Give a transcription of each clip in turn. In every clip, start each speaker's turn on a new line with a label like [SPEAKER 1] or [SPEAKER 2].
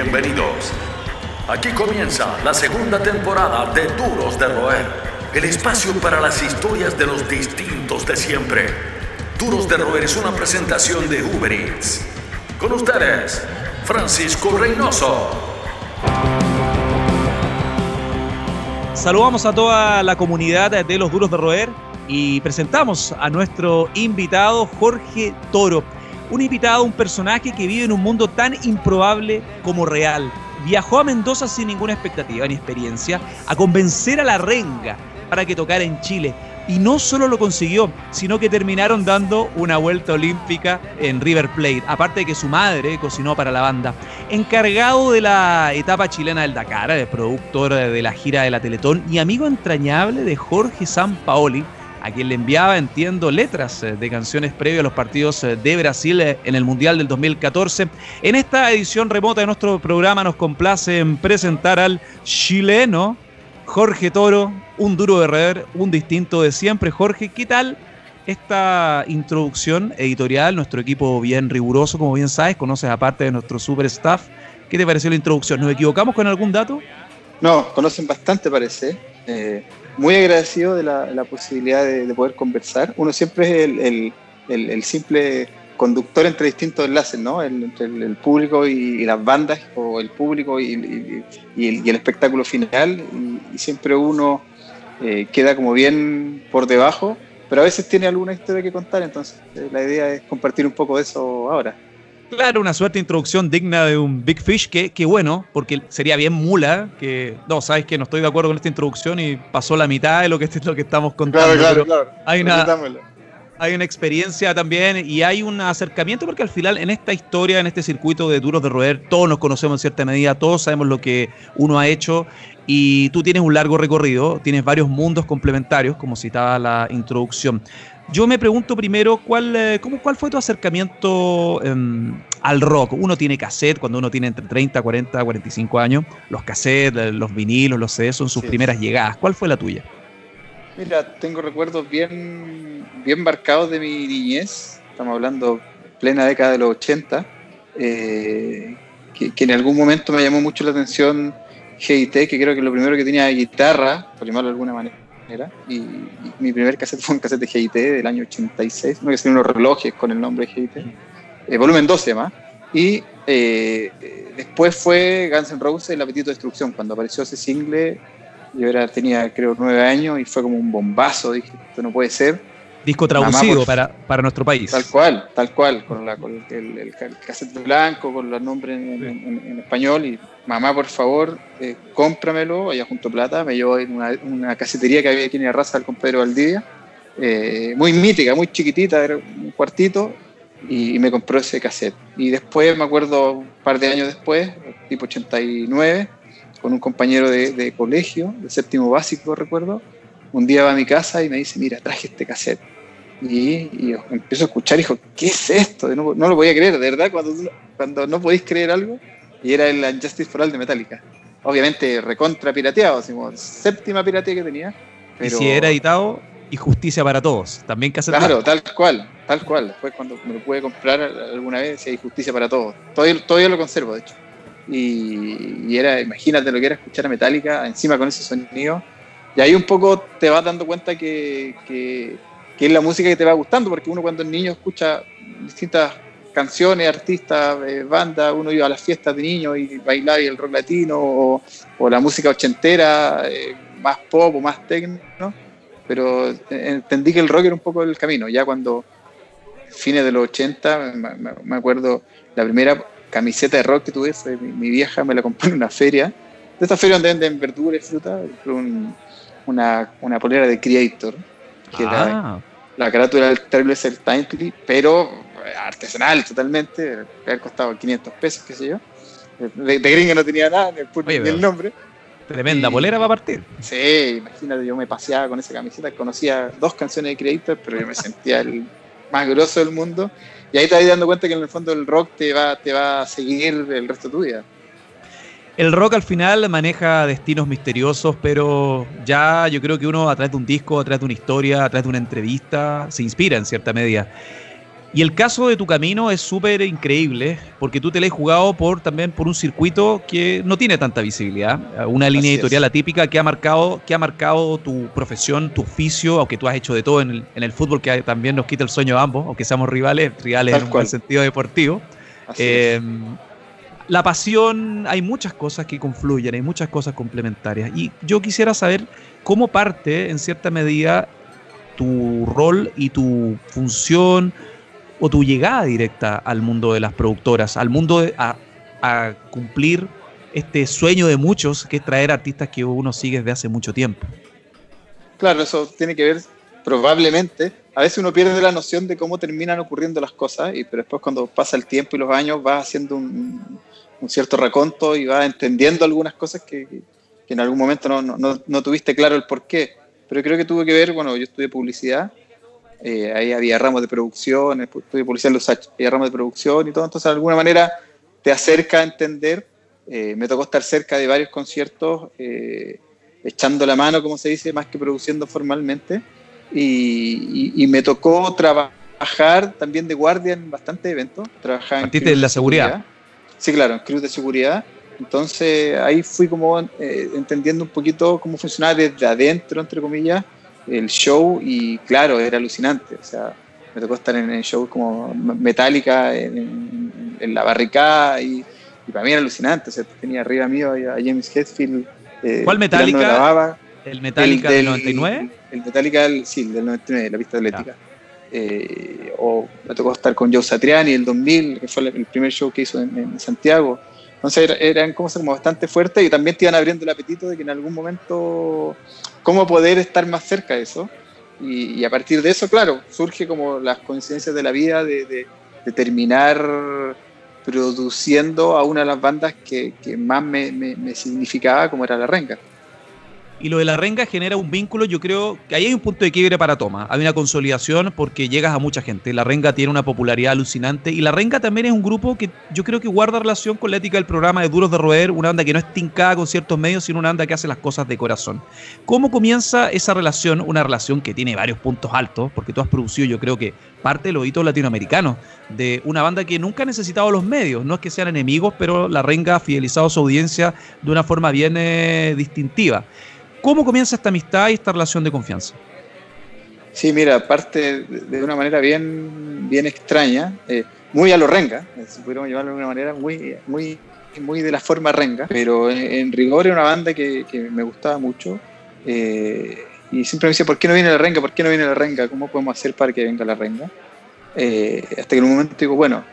[SPEAKER 1] Bienvenidos. Aquí comienza la segunda temporada de Duros de Roer, el espacio para las historias de los distintos de siempre. Duros de Roer es una presentación de Uber Eats. Con ustedes, Francisco Reynoso.
[SPEAKER 2] Saludamos a toda la comunidad de los Duros de Roer y presentamos a nuestro invitado Jorge Toro. Un invitado, un personaje que vive en un mundo tan improbable como real. Viajó a Mendoza sin ninguna expectativa ni experiencia a convencer a la renga para que tocara en Chile. Y no solo lo consiguió, sino que terminaron dando una vuelta olímpica en River Plate, aparte de que su madre cocinó para la banda. Encargado de la etapa chilena del Dakar, el productor de la gira de la Teletón y amigo entrañable de Jorge Sampaoli, a quien le enviaba, entiendo, letras eh, de canciones previas a los partidos eh, de Brasil eh, en el Mundial del 2014. En esta edición remota de nuestro programa nos complace en presentar al chileno Jorge Toro, un duro de rever, un distinto de siempre. Jorge, ¿qué tal esta introducción editorial? Nuestro equipo bien riguroso, como bien sabes, conoces aparte de nuestro super staff. ¿Qué te pareció la introducción? ¿Nos equivocamos con algún dato?
[SPEAKER 3] No, conocen bastante, parece. Muy agradecido de la, posibilidad de, poder conversar. Uno siempre es el, simple conductor entre distintos enlaces, ¿no? entre el, público y, las bandas, o el público y, y el, espectáculo final, y, siempre uno eh, queda como bien por debajo, pero a veces tiene alguna historia que contar, entonces eh, la idea es compartir un poco de eso ahora.
[SPEAKER 2] Claro, una suerte de introducción digna de un Big Fish, que, que bueno, porque sería bien mula, que no, sabes que no estoy de acuerdo con esta introducción y pasó la mitad de lo que, lo que estamos contando.
[SPEAKER 3] Claro, claro, claro.
[SPEAKER 2] Hay una, hay una experiencia también y hay un acercamiento porque al final en esta historia, en este circuito de duros de roer, todos nos conocemos en cierta medida, todos sabemos lo que uno ha hecho y tú tienes un largo recorrido, tienes varios mundos complementarios, como citaba la introducción. Yo me pregunto primero, ¿cuál, eh, cómo, cuál fue tu acercamiento em, al rock? Uno tiene cassette cuando uno tiene entre 30, 40, 45 años. Los cassettes, los vinilos, los CDs son sus primeras llegadas. ¿Cuál fue la tuya?
[SPEAKER 3] Mira, tengo recuerdos bien, bien marcados de mi niñez. Estamos hablando plena década de los 80. Eh, que, en algún momento me llamó mucho la atención GIT, que creo que lo primero que tenía guitarra, por llamarlo de alguna manera y, mi primer cassette fue un cassette de GIT del año 86, uno que tenía unos relojes con el nombre de GIT, eh, volumen 12 más. Y eh, después fue Guns N' Roses, El Apetito de Destrucción. Cuando apareció ese single, yo era, tenía creo nueve años y fue como un bombazo. Dije, esto no puede ser.
[SPEAKER 2] Disco traducido para, para nuestro país.
[SPEAKER 3] Tal cual, tal cual, con, la, con el, el, cassette blanco, con los nombres en, español. Y mamá, por favor, eh, cómpramelo, allá junto plata. Me llevó en una, una casetería que había aquí en la raza del compadre Valdivia. Eh, muy mítica, muy chiquitita, era un cuartito. Y, me compró ese cassette. Y después, me acuerdo, un par de años después, tipo 89, con un compañero de, de colegio, de séptimo básico, recuerdo un día va a mi casa y me dice, mira, traje este cassette. Y, empiezo a escuchar y dijo, ¿qué es esto? No, lo podía creer, de verdad, cuando, cuando no podéis creer algo. Y era el Justice for All de Metallica. Obviamente recontra pirateado, séptima piratea que tenía.
[SPEAKER 2] Y si era editado, y Justicia para Todos, también cassette
[SPEAKER 3] Claro, tal cual, tal cual. Después cuando me lo pude comprar alguna vez, si hay Justicia para Todos. Todavía, todavía lo conservo, de hecho. Y, y, era, imagínate lo que era escuchar a Metallica encima con ese sonido y ahí un poco te vas dando cuenta que, que, es la música que te va gustando, porque uno cuando es niño escucha distintas canciones, artistas, eh, bandas, uno iba a las fiestas de niños y bailaba el rock latino o, la música ochentera, eh, más pop o más técnico, ¿no? pero entendí que el rock era un poco el camino, ya cuando fines de los 80, me, acuerdo, la primera camiseta de rock que tuve fue mi, vieja, me la compró en una feria, de esta feria donde venden verduras y fruta, un, una, una polera de Creator, que ah. la, carátula del terrible es el Timely, pero artesanal totalmente, haber costado 500 pesos, qué sé yo. De, de gringa no tenía nada, ni el, nombre.
[SPEAKER 2] Tremenda polera va a partir.
[SPEAKER 3] Sí, imagínate, yo me paseaba con esa camiseta, conocía dos canciones de Creator, pero yo me sentía el más grosso del mundo. Y ahí te vas dando cuenta que en el fondo el rock te va, te va a seguir el resto de tu vida.
[SPEAKER 2] El rock al final maneja destinos misteriosos, pero ya yo creo que uno a través de un disco, a través de una historia, a través de una entrevista, se inspira en cierta medida. Y el caso de tu camino es súper increíble, porque tú te lo has jugado por, también por un circuito que no tiene tanta visibilidad, una línea editorial atípica que ha, marcado, que ha marcado tu profesión, tu oficio, aunque tú has hecho de todo en el, fútbol, que también nos quita el sueño a ambos, aunque seamos rivales, rivales en un sentido deportivo. Eh, la pasión, hay muchas cosas que confluyen, hay muchas cosas complementarias. Y yo quisiera saber cómo parte, en cierta medida, tu rol y tu función o tu llegada directa al mundo de las productoras, al mundo de, a, cumplir este sueño de muchos, que es traer artistas que uno sigue desde hace mucho tiempo.
[SPEAKER 3] Claro, eso tiene que ver probablemente. A veces uno pierde la noción de cómo terminan ocurriendo las cosas, y, pero después cuando pasa el tiempo y los años va haciendo un, cierto raconto y va entendiendo algunas cosas que, que en algún momento no, no, no, tuviste claro el por qué. Pero creo que tuvo que ver, bueno, yo estudié publicidad eh, ahí había ramos de producción, estudié publicidad en los había ramos de producción y todo, entonces de alguna manera te acerca a entender. Eh, me tocó estar cerca de varios conciertos, eh, echando la mano, como se dice, más que produciendo formalmente, y, me tocó trabajar también de guardia en bastantes eventos. Trabajar
[SPEAKER 2] en de la seguridad.
[SPEAKER 3] Sí, claro, en cruz de seguridad. Entonces ahí fui como entendiendo un poquito cómo funcionaba desde adentro, entre comillas, el show y claro, era alucinante. O sea, me tocó estar en, shows como Metallica, en, la barricada y, para mí era alucinante. O sea, tenía arriba mío a James Hetfield.
[SPEAKER 2] Eh, ¿Cuál Metallica? ¿El Metallica del 99?
[SPEAKER 3] El, Metallica, del, sí, del 99, la pista atlética. Eh, o me tocó estar con Joe Satriani el 2000, que fue el primer show que hizo en, Santiago. Entonces eran cosas como bastante fuertes y también te iban abriendo el apetito de que en algún momento cómo poder estar más cerca de eso. Y, a partir de eso, claro, surge como las coincidencias de la vida de, terminar produciendo a una de las bandas que, más me, me, significaba, como era La Renga
[SPEAKER 2] y lo de la renga genera un vínculo, yo creo que ahí hay un punto de quiebre para Toma. Hay una consolidación porque llegas a mucha gente. La renga tiene una popularidad alucinante y la renga también es un grupo que yo creo que guarda relación con la ética del programa de Duros de Roer, una banda que no es tincada con ciertos medios, sino una banda que hace las cosas de corazón. ¿Cómo comienza esa relación? Una relación que tiene varios puntos altos, porque tú has producido, yo creo que parte de los hitos latinoamericanos, de una banda que nunca ha necesitado los medios. No es que sean enemigos, pero la renga ha fidelizado a su audiencia de una forma bien eh, distintiva. ¿Cómo comienza esta amistad y esta relación de confianza?
[SPEAKER 3] Sí, mira, parte de una manera bien, bien extraña, eh, muy a lo renga, eh, si pudiéramos llamarlo de una manera muy, muy, muy de la forma renga, pero en, rigor era una banda que, me gustaba mucho eh, y siempre me decía, ¿por qué no viene la renga? ¿Por qué no viene la renga? ¿Cómo podemos hacer para que venga la renga? hasta que en un momento digo, bueno,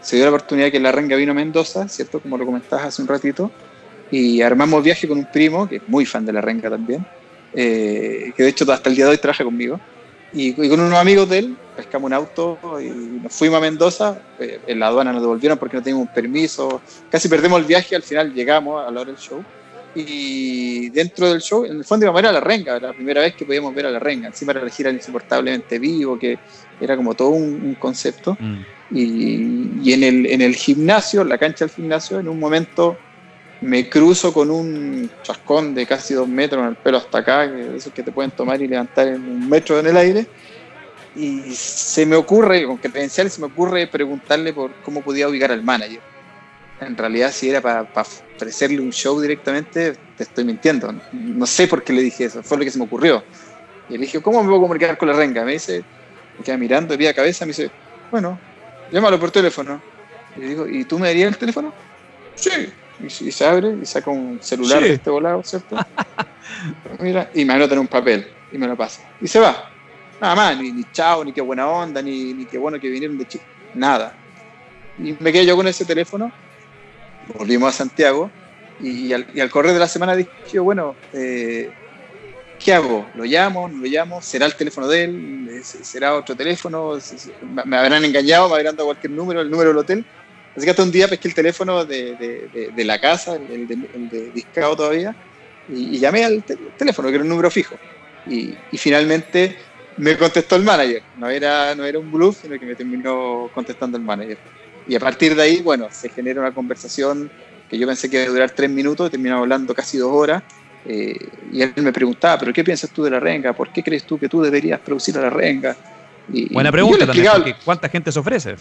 [SPEAKER 3] se dio la oportunidad que la renga vino a Mendoza, ¿cierto? Como lo comentabas hace un ratito, y armamos viaje con un primo, que es muy fan de la renga también, eh, que de hecho hasta el día de hoy trabaja conmigo, y, con unos amigos de él, pescamos un auto y nos fuimos a Mendoza, eh, en la aduana nos devolvieron porque no teníamos un permiso, casi perdemos el viaje, al final llegamos a la hora del show, y dentro del show, en el fondo íbamos a ver a la renga, era la primera vez que podíamos ver a la renga, encima era la gira insoportablemente vivo, que era como todo un, concepto, mm. y, y, en, el, en el gimnasio, en la cancha del gimnasio, en un momento me cruzo con un chascón de casi dos metros en el pelo hasta acá, que esos que te pueden tomar y levantar en un metro en el aire. Y se me ocurre, con credenciales, se me ocurre preguntarle por cómo podía ubicar al manager. En realidad, si era para ofrecerle un show directamente, te estoy mintiendo. No sé por qué le dije eso, fue lo que se me ocurrió. Y le dije, ¿cómo me puedo comunicar con la renga? Me dice, me queda mirando de pie a cabeza, me dice, bueno, llámalo por teléfono. Y le digo, ¿y tú me darías el teléfono? Sí, y, se abre y saca un celular de este volado, ¿cierto? Mira, y me anota en un papel y me lo pasa. Y se va. Nada más, ni, ni chao, ni qué buena onda, ni, ni qué bueno que vinieron de Chile. Nada. Y me quedé yo con ese teléfono. Volvimos a Santiago y al, y al correr de la semana dije, bueno, eh, ¿qué hago? ¿Lo llamo? ¿No lo llamo? ¿Será el teléfono de él? ¿Será otro teléfono? ¿Me habrán engañado? ¿Me habrán dado cualquier número? ¿El número del hotel? Así que hasta un día pesqué el teléfono de, de, la casa, el, de, discado todavía, y, llamé al teléfono, que era un número fijo. Y, y, finalmente me contestó el manager. No era, no era un bluff, sino que me terminó contestando el manager. Y a partir de ahí, bueno, se genera una conversación que yo pensé que iba a durar tres minutos, terminamos hablando casi dos horas. Eh, y él me preguntaba, ¿pero qué piensas tú de la renga? ¿Por qué crees tú que tú deberías producir a la renga?
[SPEAKER 2] Buena pregunta también, ¿cuánta gente se ofrece?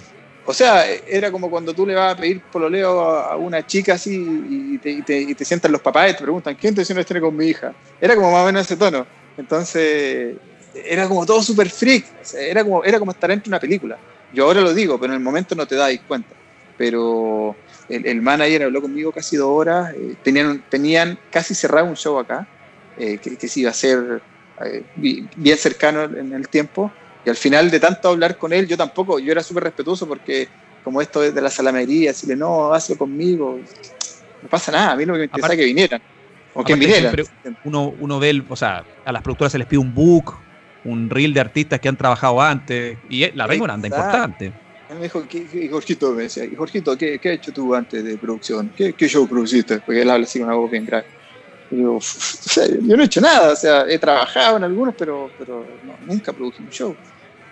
[SPEAKER 3] O sea, era como cuando tú le vas a pedir pololeo a una chica así y te, y te, sientan los papás y te preguntan, ¿qué intenciones tiene con mi hija? Era como más o menos ese tono. Entonces, era como todo súper freak. era, como, era como estar entre una película. Yo ahora lo digo, pero en el momento no te das cuenta. Pero el, manager habló conmigo casi dos horas. Eh, tenían, tenían casi cerrado un show acá, eh, que, que se iba a ser eh, bien cercano en el tiempo y al final de tanto hablar con él, yo tampoco, yo era súper respetuoso porque como esto es de la salamería, decirle, no, hazlo conmigo, no pasa nada, a mí que me interesa es que vinieran. O que vinieran.
[SPEAKER 2] Uno, uno ve, o sea, a las productoras se les pide un book, un reel de artistas que han trabajado antes, y la vengo anda importante.
[SPEAKER 3] Él me dijo, ¿qué, Jorgito me decía, Jorgito, ¿qué, ¿qué, has hecho tú antes de producción? ¿Qué, ¿Qué, show produciste? Porque él habla así con una voz bien grave. Y digo, o sea, yo no he hecho nada, o sea, he trabajado en algunos, pero, pero nunca produje un show.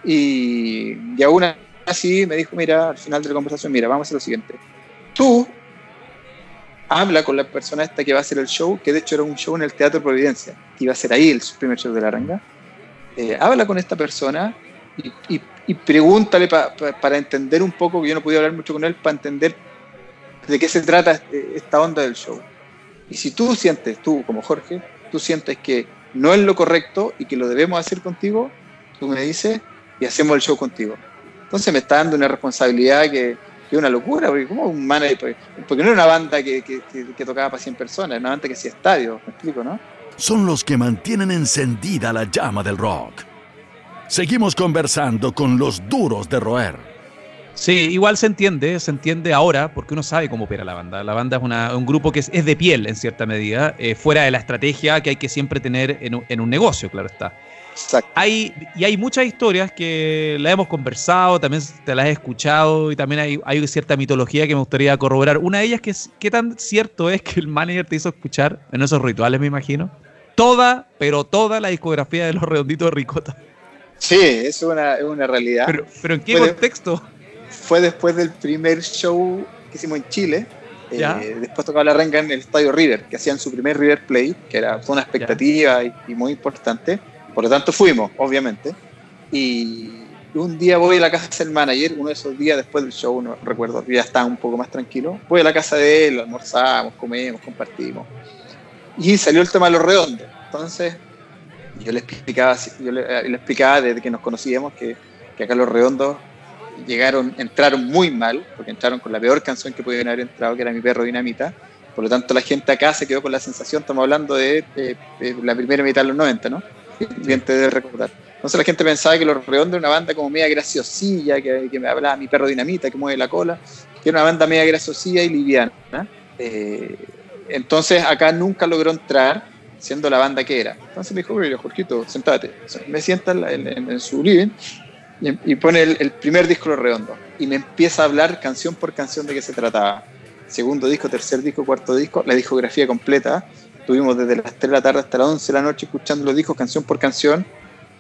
[SPEAKER 3] Y, y aún así me dijo, mira, al final de la conversación, mira, vamos a hacer lo siguiente. Tú habla con la persona esta que va a hacer el show, que de hecho era un show en el Teatro Providencia, que iba a ser ahí el primer show de la ranga. Eh, habla con esta persona y, y, pregúntale para entender un poco, que yo no podía hablar mucho con él, para entender de qué se trata este, esta onda del show. Y si tú sientes, tú como Jorge, tú sientes que no es lo correcto y que lo debemos hacer contigo, tú me dices, y hacemos el show contigo. Entonces me está dando una responsabilidad que, es una locura, porque como un manager, porque no era una banda que, que, tocaba para 100 personas, era una banda que hacía estadio, me explico, ¿no?
[SPEAKER 1] Son los que mantienen encendida la llama del rock. Seguimos conversando con los duros de roer.
[SPEAKER 2] Sí, igual se entiende, se entiende ahora porque uno sabe cómo opera la banda. La banda es un grupo que es, de piel en cierta medida, eh, fuera de la estrategia que hay que siempre tener en, en un negocio, claro está. Hay, y hay muchas historias que las hemos conversado, también te las he escuchado y también hay, hay cierta mitología que me gustaría corroborar. Una de ellas que es qué tan cierto es que el manager te hizo escuchar en esos rituales, me imagino, toda, pero toda la discografía de los redonditos de Ricota.
[SPEAKER 3] Sí, es una, es una realidad.
[SPEAKER 2] Pero, pero ¿en qué contexto?
[SPEAKER 3] fue después del primer show que hicimos en Chile. Eh, después tocaba la renga en el Estadio River, que hacían su primer River Play, que era, fue una expectativa y, muy importante. Por lo tanto fuimos, obviamente. Y un día voy a la casa del manager, uno de esos días después del show, no recuerdo, ya estaba un poco más tranquilo. Voy a la casa de él, almorzamos, comemos, compartimos. Y salió el tema de los redondos. Entonces, yo le explicaba, yo le, eh, explicaba desde que nos conocíamos que, que, acá los redondos llegaron, entraron muy mal, porque entraron con la peor canción que podían haber entrado, que era Mi perro dinamita. Por lo tanto, la gente acá se quedó con la sensación, estamos hablando de, de la primera mitad de los 90, ¿no? Bien te debe recordar. Entonces la gente pensaba que Los Redondos era una banda como media graciosilla, que, que me hablaba mi perro dinamita, que mueve la cola, que era una banda media graciosilla y liviana. Eh, entonces acá nunca logró entrar siendo la banda que era. Entonces me dijo, mira, Jorgito, sentate. Me sienta en, su living y, pone el, primer disco Los Redondos y me empieza a hablar canción por canción de qué se trataba. Segundo disco, tercer disco, cuarto disco, la discografía completa Estuvimos desde las 3 de la tarde hasta las 11 de la noche escuchando los discos canción por canción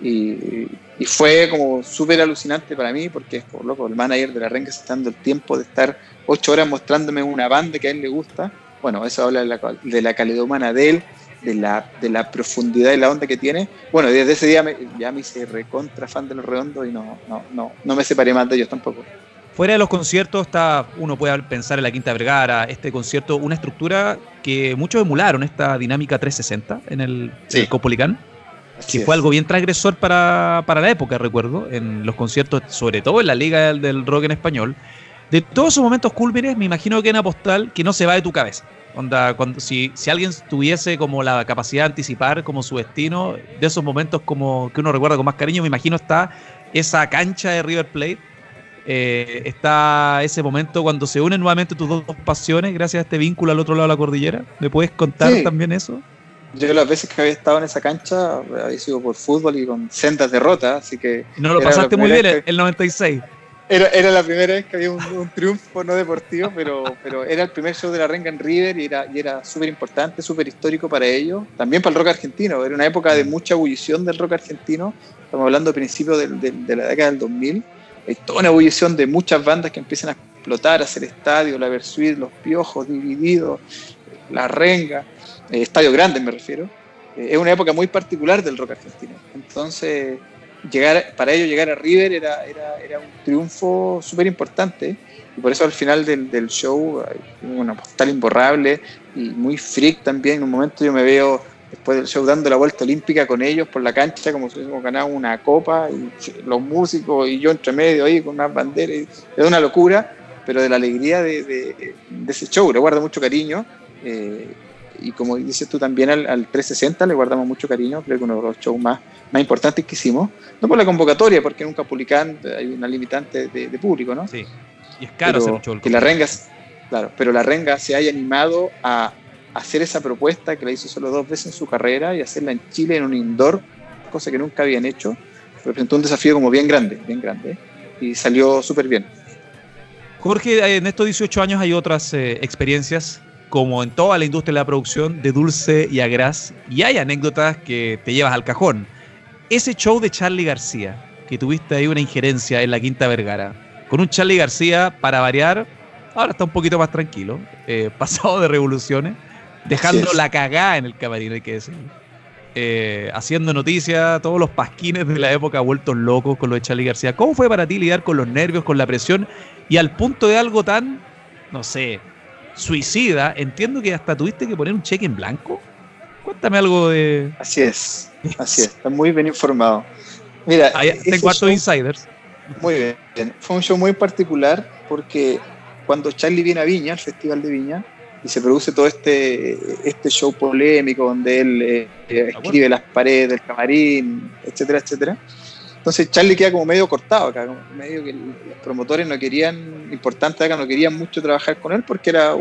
[SPEAKER 3] y, fue como súper alucinante para mí porque es como loco, el manager de la Renga se está dando el tiempo de estar 8 horas mostrándome una banda que a él le gusta. Bueno, eso habla de la, de la calidad humana de él, de la, de la profundidad y la onda que tiene. Bueno, desde ese día ya me hice recontra fan de los redondos y no, no, no, no me separé más de ellos tampoco.
[SPEAKER 2] Fuera de los conciertos, está, uno puede pensar en la Quinta Vergara, este concierto, una estructura que muchos emularon, esta dinámica 360 en el, Copolicán, que fue algo bien transgresor para, la época, recuerdo, en los conciertos, sobre todo en la Liga del, Rock en Español. De todos esos momentos cúlmines, me imagino que en Apostal que no se va de tu cabeza. Onda, cuando, si, si alguien tuviese como la capacidad de anticipar como su destino, de esos momentos como que uno recuerda con más cariño, me imagino está esa cancha de River Plate eh, está ese momento cuando se unen nuevamente tus dos pasiones gracias a este vínculo al otro lado de la cordillera. ¿Me puedes contar también eso?
[SPEAKER 3] Yo las veces que había estado en esa cancha había sido por fútbol y con sendas derrotas, así que...
[SPEAKER 2] no lo pasaste muy bien el 96.
[SPEAKER 3] Era, era, la primera vez que había un, triunfo no deportivo, pero, pero era el primer show de la Renga en River y era, y era súper importante, súper histórico para ellos. También para el rock argentino. Era una época de mucha ebullición del rock argentino. Estamos hablando de principios de, de la década del 2000 hay toda una ebullición de muchas bandas que empiezan a explotar, a hacer estadios, la Versuit, Los Piojos, Divididos, La Renga, eh, estadios grandes me refiero. Eh, es una época muy particular del rock argentino. Entonces, llegar, para ellos llegar a River era, era, era un triunfo súper importante. Y por eso al final del, del show, una postal imborrable y muy freak también. En un momento yo me veo después del show dando la vuelta olímpica con ellos por la cancha, como si hubiésemos ganado una copa, y los músicos y yo entre medio ahí con unas banderas. Es una locura, pero de la alegría de, de, ese show. Le guardo mucho cariño. Eh, y como dices tú también al, al, 360 le guardamos mucho cariño, creo que uno de los shows más, más importantes que hicimos. No por la convocatoria, porque en un Capulicán hay una limitante de, de público, ¿no?
[SPEAKER 2] Sí. Y es caro
[SPEAKER 3] pero,
[SPEAKER 2] hacer un show.
[SPEAKER 3] Que la renga, claro, pero la renga se haya animado a hacer esa propuesta que la hizo solo dos veces en su carrera y hacerla en Chile en un indoor, cosa que nunca habían hecho, representó un desafío como bien grande, bien grande, y salió súper bien.
[SPEAKER 2] Jorge, en estos 18 años hay otras eh, experiencias, como en toda la industria de la producción, de dulce y a gras, y hay anécdotas que te llevas al cajón. Ese show de Charlie García, que tuviste ahí una injerencia en la Quinta Vergara, con un Charlie García, para variar, ahora está un poquito más tranquilo, eh, pasado de revoluciones, dejando la cagada en el camarín, hay que decir. Eh, haciendo noticias, todos los pasquines de la época vueltos locos con lo de Charlie García. ¿Cómo fue para ti lidiar con los nervios, con la presión y al punto de algo tan, no sé, suicida? Entiendo que hasta tuviste que poner un cheque en blanco. Cuéntame algo de.
[SPEAKER 3] Así es, así es, está muy bien informado. Mira,
[SPEAKER 2] Ahí, tengo hartos insiders.
[SPEAKER 3] Muy bien, fue un show muy particular porque cuando Charlie viene a Viña, al Festival de Viña, y se produce todo este, este show polémico donde él eh, escribe las paredes del camarín, etcétera, etcétera. Entonces Charlie queda como medio cortado acá, como medio que los promotores no querían, importante acá, no querían mucho trabajar con él porque era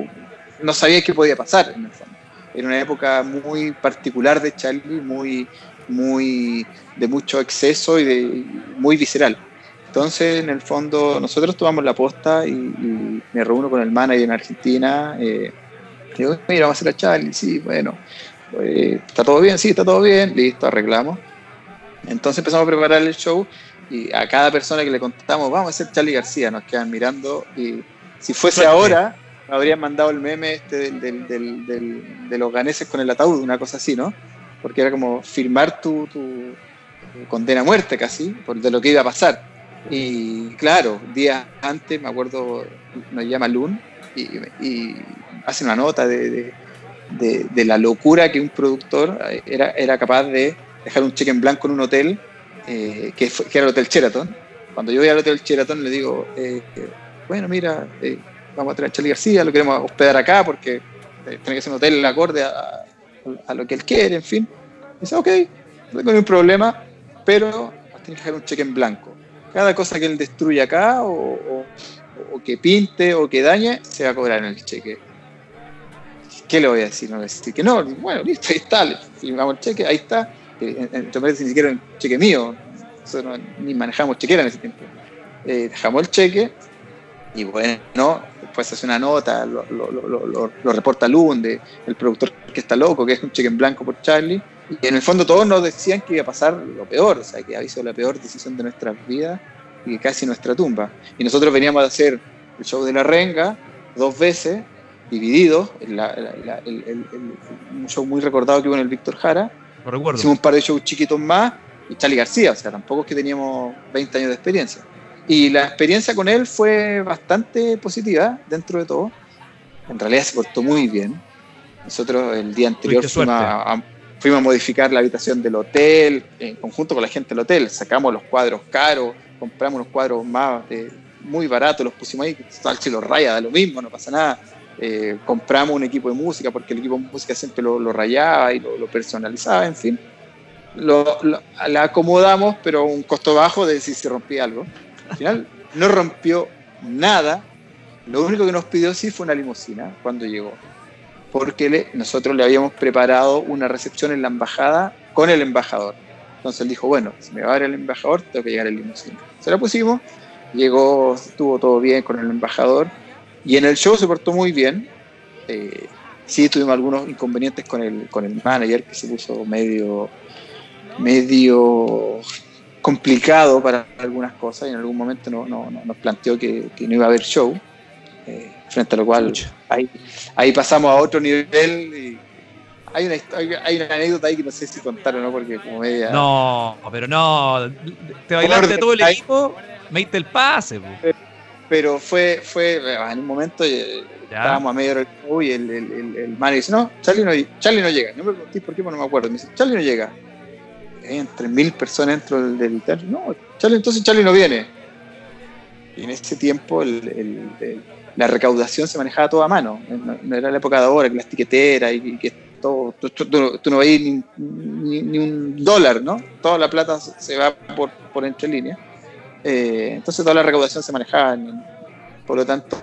[SPEAKER 3] no sabía qué podía pasar en el fondo. Era una época muy particular de Charlie, muy, muy de mucho exceso y de muy visceral. Entonces, en el fondo, nosotros tomamos la posta y, y me reúno con el manager en Argentina. Eh, digo, mira, vamos a hacer a Charlie. Sí, bueno, eh, ¿está todo bien? Sí, está todo bien. Listo, arreglamos. Entonces empezamos a preparar el show y a cada persona que le contamos, vamos a hacer Charlie García, nos quedan mirando y si fuese ahora, me habrían mandado el meme este del, del, del, del, de los ganeses con el ataúd, una cosa así, ¿no? Porque era como firmar tu, tu, tu condena a muerte casi, por de lo que iba a pasar. Y claro, días antes, me acuerdo, nos llama Lun y, y hace una nota de, de, la locura que un productor era, era capaz de dejar un cheque en blanco en un hotel, eh, que, fue, era el Hotel Sheraton. Cuando yo voy al Hotel Sheraton le digo, eh, bueno, mira, eh, vamos a traer a Charlie García, lo queremos hospedar acá porque tiene que ser un hotel acorde a, a, lo que él quiere, en fin. Dice, ok, no tengo ningún problema, pero tiene que dejar un cheque en blanco cada cosa que él destruya acá o, o, que pinte o que dañe, se va a cobrar en el cheque. ¿Qué le voy a decir? No voy a decir que no, bueno, listo, ahí está, firmamos el cheque, ahí está. Entonces, ni siquiera un cheque mío, nosotros no, ni manejamos chequera en ese tiempo. Eh, dejamos el cheque y bueno, después hace una nota, lo, lo, lo, lo reporta Lunde, el productor que está loco, que es un cheque en blanco por Charlie y en el fondo todos nos decían que iba a pasar lo peor, o sea, que había sido la peor decisión de nuestras vidas y casi nuestra tumba. Y nosotros veníamos a hacer el show de la renga dos veces, divididos, la, la, la, el, el, un show muy recordado que hubo en el Víctor Jara.
[SPEAKER 2] Lo recuerdo.
[SPEAKER 3] Hicimos un par de shows chiquitos más y Charlie García, o sea, tampoco es que teníamos 20 años de experiencia. Y la experiencia con él fue bastante positiva dentro de todo. En realidad se portó muy bien. Nosotros el día anterior fuimos a, a, fuimos a modificar la habitación del hotel, en conjunto con la gente del hotel, sacamos los cuadros caros, compramos unos cuadros más muy baratos, los pusimos ahí, tal si los raya, da lo mismo, no pasa nada. Eh, compramos un equipo de música porque el equipo de música siempre lo, lo rayaba y lo, lo, personalizaba, en fin. Lo, la acomodamos, pero un costo bajo de si se rompía algo. Al final no rompió nada. Lo único que nos pidió sí fue una limusina cuando llegó porque le, nosotros le habíamos preparado una recepción en la embajada con el embajador. Entonces él dijo, bueno, si me va a ver el embajador, tengo que llegar en limusina. Se la pusimos, llegó, estuvo todo bien con el embajador, y en el show se portó muy bien. Eh, sí tuvimos algunos inconvenientes con el, con el manager, que se puso medio, medio complicado para algunas cosas, y en algún momento no, no, no nos planteó que, que, no iba a haber show. Eh, frente a lo cual ahí, ahí pasamos a otro nivel y hay una, hay una anécdota ahí que no sé si contar o no, porque como media.
[SPEAKER 2] No, pero no. Te bailaste todo el equipo, me diste el pase.
[SPEAKER 3] Pero fue, fue en un momento eh, estábamos a medio del y el, el, el, man dice: No, Charlie no, Charlie no llega. No me pregunté por qué, pero no me acuerdo. Me dice: Charlie no llega. Hay entre mil personas dentro del, del No, Charlie, entonces Charlie no viene. Y en ese tiempo la recaudación se manejaba toda a mano. No, era la época de ahora, que las tiqueteras y, que todo, tú, no veías ni, ni, un dólar, ¿no? Toda la plata se va por, por entre líneas. Eh, entonces toda la recaudación se manejaba. Por lo tanto,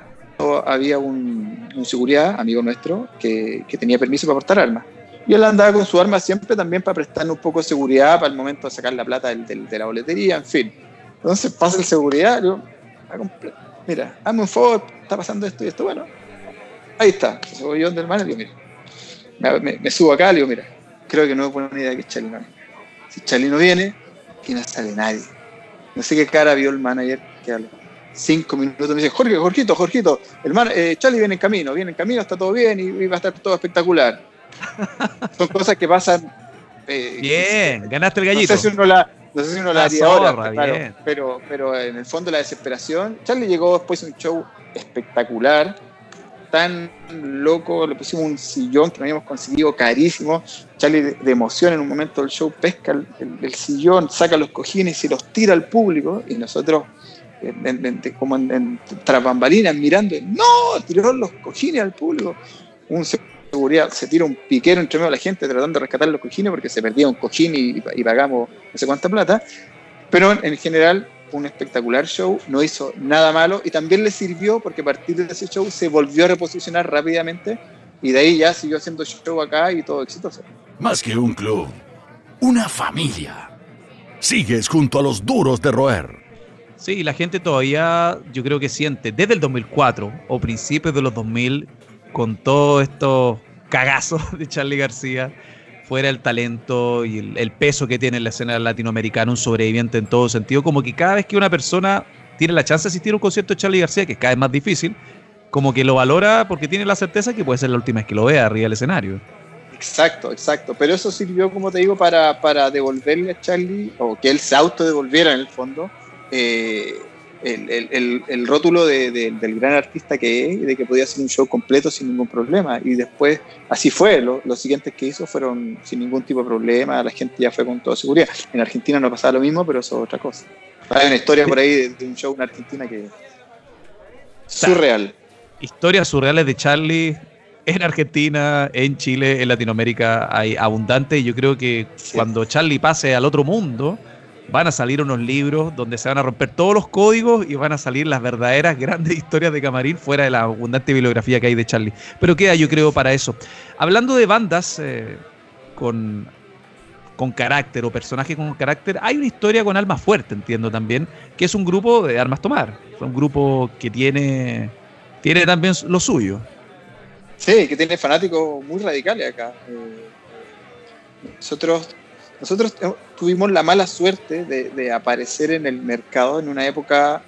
[SPEAKER 3] había un, seguridad, amigo nuestro, que, que, tenía permiso para portar armas. Y él andaba con su arma siempre también para prestarnos un poco de seguridad para el momento de sacar la plata de la boletería, en fin. Entonces pasa el seguridad, digo, mira, hazme un favor, está pasando esto y esto, bueno, ahí está, se voy yo del mano y digo, mira, me, subo acá, le digo, mira, creo que no es buena idea que Charlie no Si Charlie no viene, aquí no sale nadie. No sé qué cara vio el manager que a los cinco minutos me dice, Jorge, Jorgito, Jorgito, el man, eh, Charlie viene en camino, viene en camino, está todo bien y, va a estar todo espectacular. Son cosas que pasan.
[SPEAKER 2] Eh, bien, ganaste el gallito.
[SPEAKER 3] No sé si uno la, no sé si uno la haría ahora, pero, pero en el fondo la desesperación. Charlie llegó después de un show espectacular, tan loco, le pusimos un sillón que no habíamos conseguido carísimo. Charlie de, emoción en un momento del show pesca el, sillón, saca los cojines y los tira al público y nosotros como en, tras bambalinas mirando, no, tiró los cojines al público. Un seguridad se tira un piquero entre medio de la gente tratando de rescatar los cojines porque se perdía un cojín y, pagamos no sé cuánta plata. Pero en general, un espectacular show, no hizo nada malo y también le sirvió porque a partir de ese show se volvió a reposicionar rápidamente y de ahí ya siguió haciendo show acá y todo exitoso.
[SPEAKER 1] Más que un club, una familia. Sigues junto a los duros de roer.
[SPEAKER 2] Sí, la gente todavía, yo creo que siente, desde el 2004 o principios de los 2000, con todos estos cagazos de Charlie García, fuera el talento y el, peso que tiene en la escena latinoamericana, un sobreviviente en todo sentido, como que cada vez que una persona tiene la chance de asistir a un concierto de Charlie García, que es cada vez más difícil, como que lo valora porque tiene la certeza que puede ser la última vez que lo vea arriba del escenario.
[SPEAKER 3] Exacto, exacto. Pero eso sirvió, como te digo, para, para devolverle a Charlie, o que él se autodevolviera en el fondo, eh, el, rótulo del gran artista que es, de que podía hacer un show completo sin ningún problema. Y después, así fue, los siguientes que hizo fueron sin ningún tipo de problema, la gente ya fue con toda seguridad. En Argentina no pasaba lo mismo, pero eso es otra cosa. Hay una historia por ahí de, un show en Argentina que surreal.
[SPEAKER 2] Historias surreales de Charlie en Argentina, en Chile, en Latinoamérica hay abundante y yo creo que cuando Charlie pase al otro mundo, van a salir unos libros donde se van a romper todos los códigos y van a salir las verdaderas grandes historias de Camarín fuera de la abundante bibliografía que hay de Charlie. Pero queda, yo creo, para eso. Hablando de bandas eh, con, con carácter o personajes con carácter, hay una historia con Alma Fuerte, entiendo también, que es un grupo de Armas Tomar. Un grupo que tiene, tiene también lo suyo.
[SPEAKER 3] Sí, que tiene fanáticos muy radicales acá. Eh, nosotros nosotros tuvimos la mala suerte de, aparecer en el mercado en una época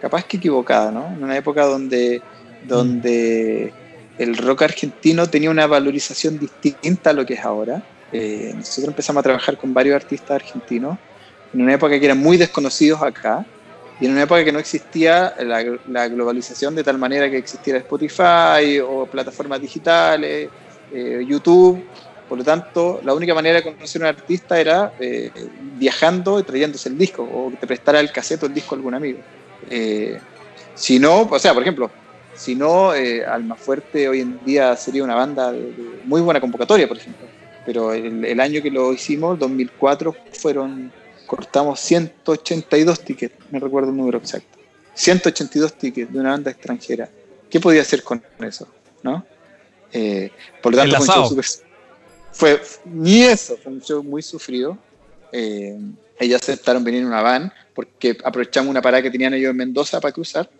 [SPEAKER 3] capaz que equivocada, ¿no? En una época donde, donde el rock argentino tenía una valorización distinta a lo que es ahora. Eh, nosotros empezamos a trabajar con varios artistas argentinos en una época que eran muy desconocidos acá y en una época que no existía la, globalización de tal manera que existiera Spotify o plataformas digitales, eh, YouTube por lo tanto, la única manera de conocer a un artista era eh, viajando y trayéndose el disco, o que te prestara el cassette o el disco a algún amigo. Eh, si no, o sea, por ejemplo, si no, eh, Alma Fuerte hoy en día sería una banda de, muy buena convocatoria, por ejemplo. Pero el, año que lo hicimos, 2004, fueron, cortamos 182 tickets, no recuerdo el número exacto. 182 tickets de una banda extranjera. ¿Qué podía hacer con eso? ¿no? por lo tanto, fue ni eso, fue un show muy sufrido. Eh, aceptaron venir en una van porque aprovechamos una parada que tenían ellos en Mendoza para cruzar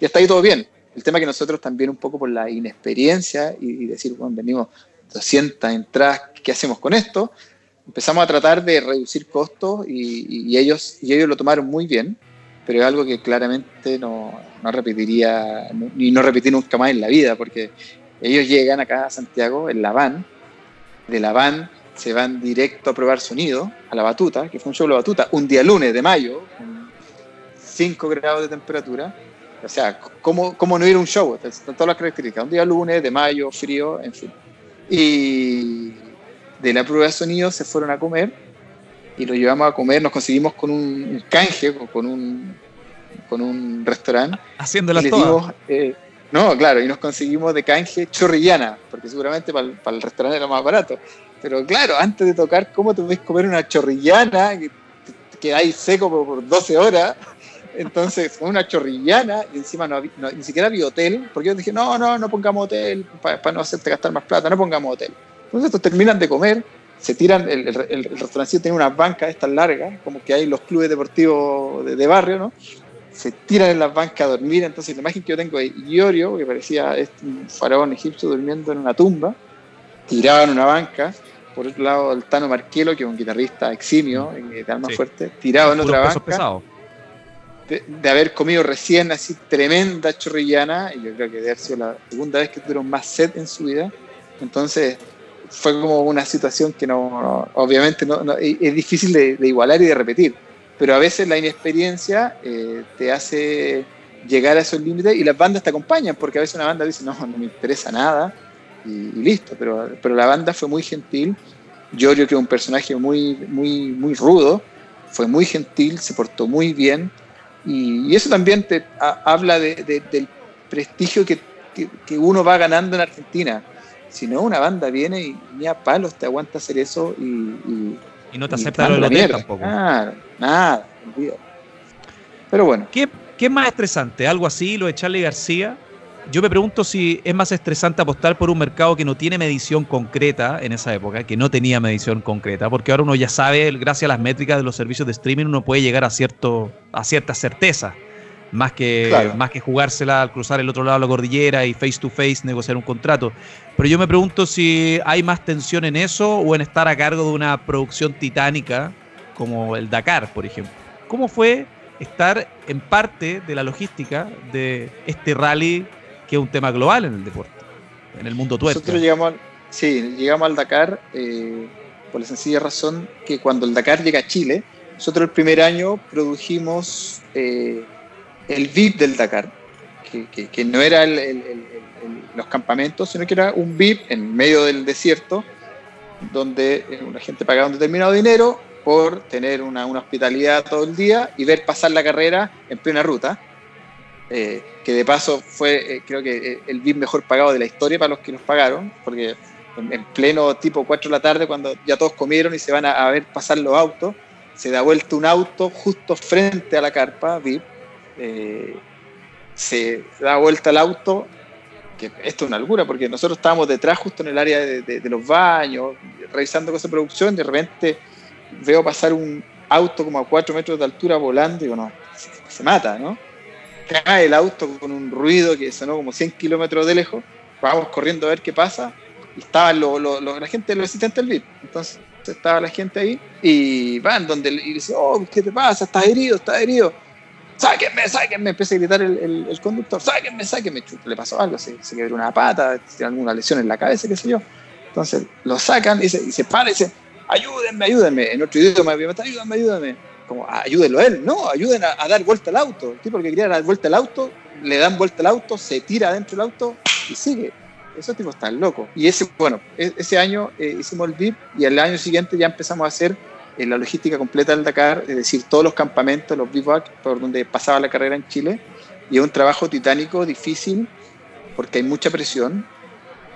[SPEAKER 3] y hasta ahí todo bien. El tema que nosotros también un poco por la inexperiencia y, decir, bueno, venimos 200 entradas, ¿qué hacemos con esto? Empezamos a tratar de reducir costos y, ellos, y ellos lo tomaron muy bien, pero es algo que claramente no, no repetiría, ni no repetí nunca más en la vida, porque ellos llegan acá a Santiago en la van de la van se van directo a probar sonido a la batuta, que fue un show de la batuta, un día lunes de mayo, con 5 grados de temperatura. O sea, ¿cómo, cómo no ir a un show? Están todas las características. Un día lunes, de mayo, frío, en fin. Y de la prueba de sonido se fueron a comer y lo llevamos a comer, nos conseguimos con un canje, con un, con un restaurante.
[SPEAKER 2] Haciéndolas todas.
[SPEAKER 3] Eh, no, claro, y nos conseguimos de canje chorrillana, porque seguramente para el, el restaurante era más barato. Pero claro, antes de tocar, ¿cómo te ves comer una chorrillana que quedáis seco por, 12 horas? Entonces, una chorrillana y encima no, ni siquiera había hotel, porque yo dije, no, no, no pongamos hotel para no hacerte gastar más plata, no pongamos hotel. Entonces, estos terminan de comer, se tiran, el, el, el, restaurante tiene unas bancas estas largas, como que hay los clubes deportivos de, de barrio, ¿no? Se tiran en las bancas a dormir. Entonces, la imagen que yo tengo de Iorio, que parecía este, un faraón egipcio durmiendo en una tumba, tirado en una banca. Por otro lado, el Tano Marquelo, que es un guitarrista eximio, de alma fuerte, tirado en otra banca. De, haber comido recién así tremenda chorrillana, y yo creo que debe haber sido la segunda vez que tuvieron más sed en su vida. Entonces, fue como una situación que no, obviamente no, es difícil de, de igualar y de repetir pero a veces la inexperiencia eh, te hace llegar a esos límites y las bandas te acompañan, porque a veces una banda dice, no, no me interesa nada y, listo, pero, pero la banda fue muy gentil. Giorgio, que es un personaje muy, muy, muy rudo, fue muy gentil, se portó muy bien y, eso también te habla de, del prestigio que, que, uno va ganando en Argentina. Si no, una banda viene y ni a palos te aguanta hacer eso y
[SPEAKER 2] no te acepta lo de tampoco.
[SPEAKER 3] Nada, nada, Pero bueno.
[SPEAKER 2] ¿Qué, ¿Qué, es más estresante? ¿Algo así, lo de Charlie García? Yo me pregunto si es más estresante apostar por un mercado que no tiene medición concreta en esa época, que no tenía medición concreta, porque ahora uno ya sabe, gracias a las métricas de los servicios de streaming, uno puede llegar a, cierto, a cierta certeza más que, más que jugársela al cruzar el otro lado de la cordillera y face to face negociar un contrato. Pero yo me pregunto si hay más tensión en eso o en estar a cargo de una producción titánica como el Dakar, por ejemplo. ¿Cómo fue estar en parte de la logística de este rally que es un tema global en el deporte, en el mundo tuerto?
[SPEAKER 3] Nosotros llegamos al, sí, llegamos al Dakar eh, por la sencilla razón que cuando el Dakar llega a Chile, nosotros el primer año produjimos eh, el VIP del Dakar, que, no era los campamentos, sino que era un VIP en medio del desierto, donde una gente pagaba un determinado dinero por tener una, hospitalidad todo el día y ver pasar la carrera en plena ruta. Eh, que de paso fue, eh, creo que eh, el VIP mejor pagado de la historia para los que nos pagaron, porque en, pleno tipo 4 de la tarde, cuando ya todos comieron y se van a, a ver pasar los autos, se da vuelta un auto justo frente a la carpa VIP eh, se da vuelta el auto, que esto es una locura, porque nosotros estábamos detrás justo en el área de, los baños, revisando cosas de producción, de repente veo pasar un auto como a 4 metros de altura volando, y digo, no, se, mata, ¿no? Cae el auto con un ruido que sonó como 100 kilómetros de lejos, vamos corriendo a ver qué pasa, y estaba la gente, los asistentes del VIP, entonces estaba la gente ahí, y van donde, y dice, oh, ¿qué te pasa? ¿Estás herido? ¿Estás herido? Sáquenme, sáquenme, empieza a gritar el, el, conductor, sáquenme, sáquenme, le pasó algo, se, se quebró una pata, tiene alguna lesión en la cabeza, qué sé yo. Entonces lo sacan y se, y se y ayúdenme, ayúdenme, en otro idioma, ayúdenme, ayúdenme. Como, ayúdenlo él, no, ayuden a, dar vuelta al auto. El tipo que quería dar vuelta al auto, le dan vuelta al auto, se tira adentro del auto y sigue. Esos tipos están locos. Y ese, bueno, e, ese año eh, hicimos el VIP y el año siguiente ya empezamos a hacer en la logística completa del Dakar, es decir, todos los campamentos, los bivouacs por donde pasaba la carrera en Chile. Y es un trabajo titánico, difícil, porque hay mucha presión,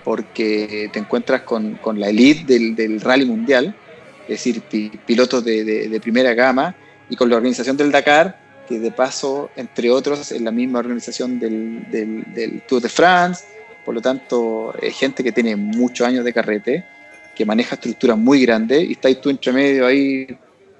[SPEAKER 3] porque te encuentras con, con la elite del, del, rally mundial, es decir, pilotos de, de, primera gama, y con la organización del Dakar, que de paso, entre otros, es la misma organización del, del, del Tour de France, por lo tanto, es gente que tiene muchos años de carrete que maneja estructuras muy grandes y estáis tú entre medio ahí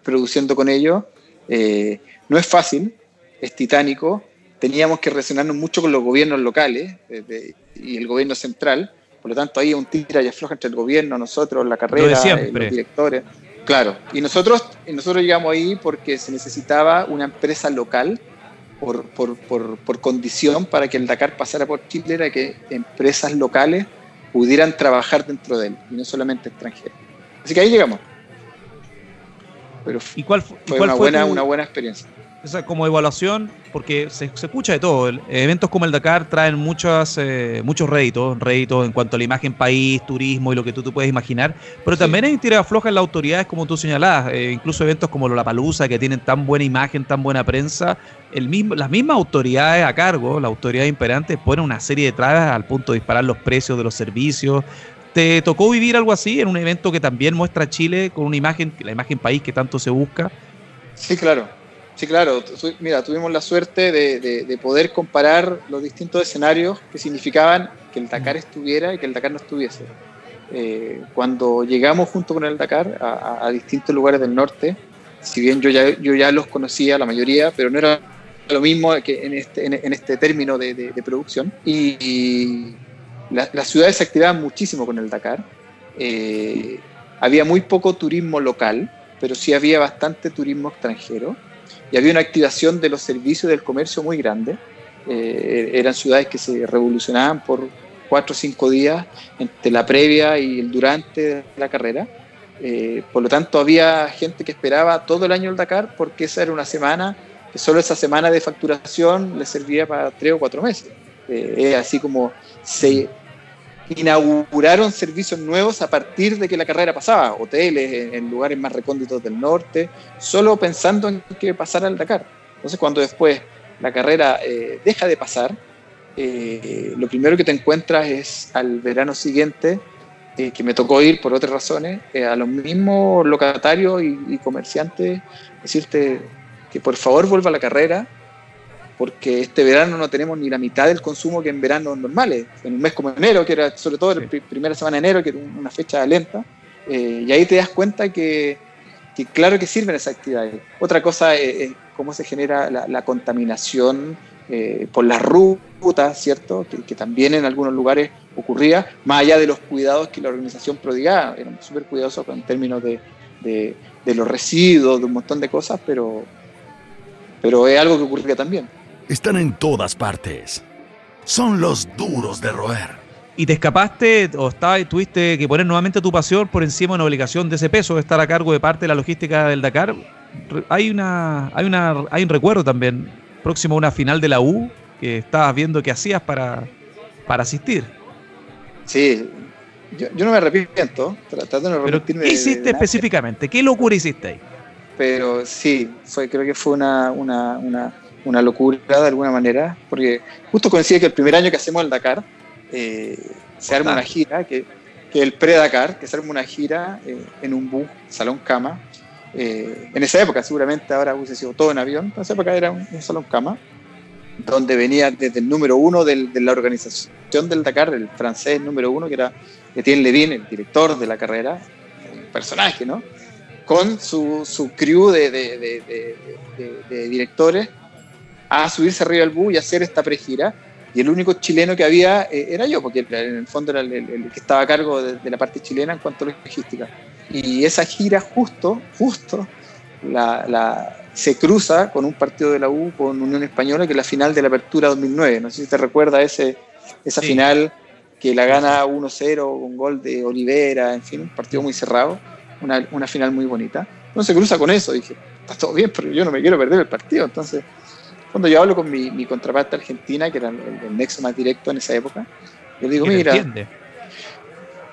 [SPEAKER 3] produciendo con ellos. Eh, no es fácil, es titánico. Teníamos que relacionarnos mucho con los gobiernos locales eh, y el gobierno central. Por lo tanto, ahí un tira y afloja entre el gobierno, nosotros, la carrera, eh, los directores. Claro, y nosotros, y nosotros llegamos ahí porque se necesitaba una empresa local por, por, por, por, condición para que el Dakar pasara por Chile, era que empresas locales pudieran trabajar dentro de él y no solamente extranjeros. Así que ahí llegamos. Pero
[SPEAKER 2] ¿Y cuál, fue
[SPEAKER 3] una, buena, una buena experiencia
[SPEAKER 2] como evaluación, porque se, escucha de todo. eventos como el Dakar traen muchas, eh, muchos réditos, réditos en cuanto a la imagen país, turismo y lo que tú te puedes imaginar. Pero también hay tira floja en las autoridades, como tú señalabas. Eh, incluso eventos como la Palusa, que tienen tan buena imagen, tan buena prensa. El mismo, las mismas autoridades a cargo, las autoridades imperantes, ponen una serie de trabas al punto de disparar los precios de los servicios. ¿Te tocó vivir algo así en un evento que también muestra a Chile con una imagen, la imagen país que tanto se busca?
[SPEAKER 3] Sí, claro. Sí, claro. Mira, tuvimos la suerte de, poder comparar los distintos escenarios que significaban que el Dakar estuviera y que el Dakar no estuviese. Eh, cuando llegamos junto con el Dakar a, distintos lugares del norte, si bien yo ya, yo ya los conocía, la mayoría, pero no era lo mismo que en este, en, este término de, producción. Y, las ciudades se activaban muchísimo con el Dakar. Eh, había muy poco turismo local, pero sí había bastante turismo extranjero y había una activación de los servicios del comercio muy grande. Eh, eran ciudades que se revolucionaban por cuatro o cinco días entre la previa y el durante la carrera. Eh, por lo tanto, había gente que esperaba todo el año el Dakar porque esa era una semana, que solo esa semana de facturación le servía para tres o cuatro meses. Eh, así como se inauguraron servicios nuevos a partir de que la carrera pasaba, hoteles en, lugares más recónditos del norte, solo pensando en que pasara el Dakar. Entonces cuando después la carrera eh, deja de pasar, eh, lo primero que te encuentras es al verano siguiente, eh, que me tocó ir por otras razones, a los mismos locatarios y, y comerciantes, decirte que por favor vuelva a la carrera, porque este verano no tenemos ni la mitad del consumo que en veranos normales, en un mes como enero, que era sobre todo la primera semana de enero, que era una fecha lenta, eh, y ahí te das cuenta que, claro que sirven esas actividades. Otra cosa es, cómo se genera la, contaminación eh, por las rutas, ¿cierto? Que, también en algunos lugares ocurría, más allá de los cuidados que la organización prodigaba, eran súper cuidadosos en términos de, de, de, los residuos, de un montón de cosas, pero, pero es algo que ocurría también
[SPEAKER 1] están en todas partes. Son los duros de roer.
[SPEAKER 2] ¿Y te escapaste o tuviste que poner nuevamente tu pasión por encima de una obligación de ese peso, de estar a cargo de parte de la logística del Dakar? Hay, una, hay, una, hay un recuerdo también, próximo a una final de la U, que estabas viendo qué hacías para, para asistir.
[SPEAKER 3] Sí, yo, no me arrepiento, tratando de
[SPEAKER 2] ¿Pero ¿Qué hiciste específicamente? ¿Qué locura hiciste ahí?
[SPEAKER 3] Pero sí, fue, creo que fue una, una una locura de alguna manera, porque justo coincide que el primer año que hacemos el Dakar, eh, se arma una gira, que, que el pre-Dakar, que se arma una gira eh, en un bus, salón cama. Eh, en esa época, seguramente ahora hubiese sido todo en avión, en esa época era un, salón cama, donde venía desde el número uno de la organización del Dakar, el francés número uno, que era Etienne Levin, el director de la carrera, un personaje, ¿no? Con su, su crew de, de, de, de directores a subirse arriba del bus y hacer esta pregira. Y el único chileno que había eh, era yo, porque en el fondo era el, que estaba a cargo de, la parte chilena en cuanto a logística. Y esa gira justo, justo, la, se cruza con un partido de la U con Unión Española, que es la final de la Apertura 2009. No sé si te recuerdas ese, esa final que la gana 1-0 con gol de Olivera, en fin, un partido muy cerrado, una, una final muy bonita. Entonces se cruza con eso, dije, está todo bien, pero yo no me quiero perder el partido, entonces cuando yo hablo con mi, mi contraparte argentina, que era el, nexo más directo en esa época, yo digo, mira.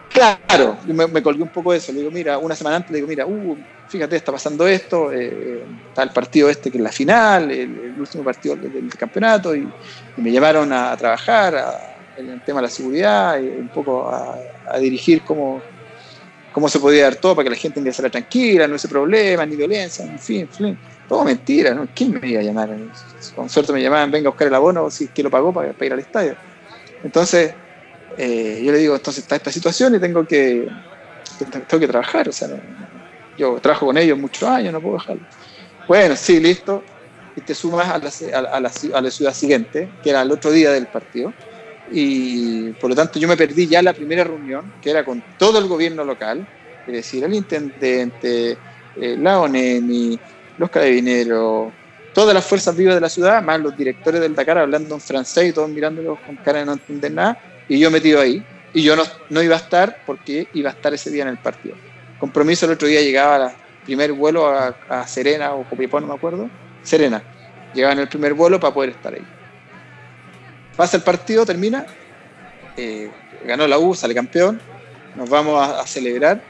[SPEAKER 3] Claro, yo me, colgué un poco de eso. Le digo, mira, una semana antes le digo, mira, uh, fíjate, está pasando esto, eh, está el partido este que es la final, el, último partido del, campeonato, y, me llamaron a, trabajar en el tema de la seguridad, y un poco a, dirigir cómo, cómo se podía dar todo para que la gente a tranquila, no hubiese problemas, ni violencia, en fin, en fin. Todo mentira, ¿no? ¿Quién me iba a llamar? Con suerte me llamaban, venga a buscar el abono, si es que lo pagó para, ir al estadio. Entonces, eh, yo le digo, entonces está esta situación y tengo que, tengo que trabajar. O sea, yo trabajo con ellos muchos años, no puedo dejarlo. Bueno, sí, listo. Y te sumas a la, a, la, a la ciudad siguiente, que era el otro día del partido. Y por lo tanto yo me perdí ya la primera reunión, que era con todo el gobierno local, es decir, el intendente, eh, la ONEMI, los carabineros, todas las fuerzas vivas de la ciudad, más los directores del Dakar hablando en francés y todos mirándolos con cara de no entender nada, y yo metido ahí. y yo no, no iba a estar porque iba a estar ese día en el partido. Compromiso el otro día llegaba al primer vuelo a, Serena o Copiapó, no me acuerdo. Serena. Llegaba en el primer vuelo para poder estar ahí. Pasa el partido, termina. Eh, ganó la U, sale campeón. Nos vamos a, celebrar.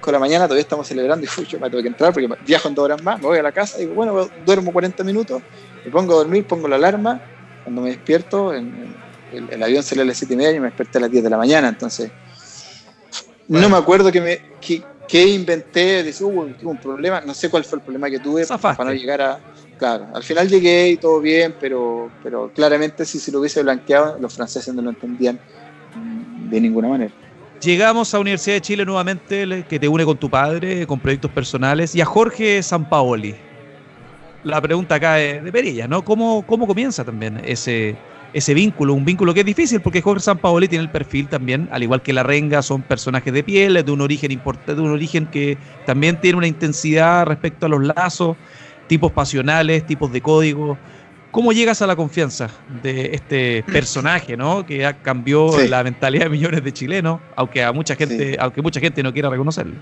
[SPEAKER 3] 5 de la mañana, todavía estamos celebrando y yo me tengo que entrar porque viajo en dos horas más. Me voy a la casa y digo, bueno, duermo 40 minutos. Me pongo a dormir, pongo la alarma. Cuando me despierto, en, el, avión salió a las 7 y media y me desperté a las 10 de la mañana. Entonces, no me acuerdo que me, que, inventé, dice, hubo un problema, no sé cuál fue el problema que tuve para no llegar a... Claro, al final llegué y todo bien, pero, pero claramente si se lo hubiese blanqueado, los franceses no lo entendían de ninguna manera.
[SPEAKER 2] Llegamos a Universidad de Chile nuevamente, que te une con tu padre, con proyectos personales, y a Jorge Sampaoli. La pregunta acá es de Perilla, ¿no? ¿Cómo, cómo comienza también ese, ese vínculo, un vínculo que es difícil porque Jorge Sampaoli tiene el perfil también, al igual que La Renga, son personajes de piel, de un origen importante, de un origen que también tiene una intensidad respecto a los lazos, tipos pasionales, tipos de código. ¿Cómo llegas a la confianza de este personaje, ¿no? Que cambió la mentalidad de millones de chilenos, aunque a mucha gente, aunque mucha gente no quiera reconocerlo.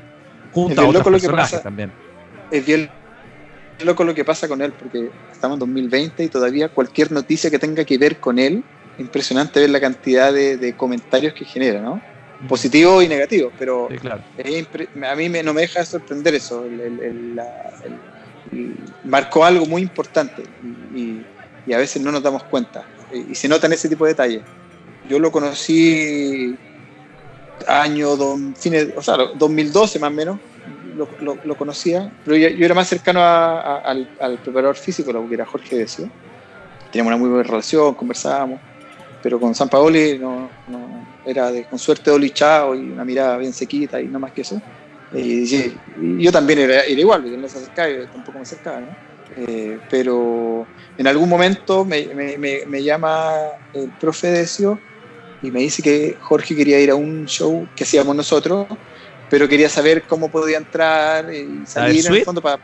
[SPEAKER 3] Junto a otros personajes también. Es bien loco lo que pasa con él, porque estamos en 2020 y todavía cualquier noticia que tenga que ver con él, impresionante ver la cantidad de, comentarios que genera, ¿no? Positivo y negativo, pero a mí me, no me deja de sorprender eso. marcó algo muy importante y, a veces no nos damos cuenta. Y, se notan ese tipo de detalles. Yo lo conocí año, fines, o sea, 2012 más o menos, lo, conocía, pero yo, era más cercano al, preparador físico, lo que era Jorge Decio. Teníamos una muy buena relación, conversábamos, pero con San Paoli no, era de, con suerte Oli y una mirada bien sequita y no más que eso. Y, yo también era, igual, porque no se acercaba, yo tampoco me acercaba, eh, pero en algún momento me, me, llama el profe Decio y me dice que Jorge quería ir a un show que hacíamos nosotros pero quería saber cómo podía entrar y salir en el fondo para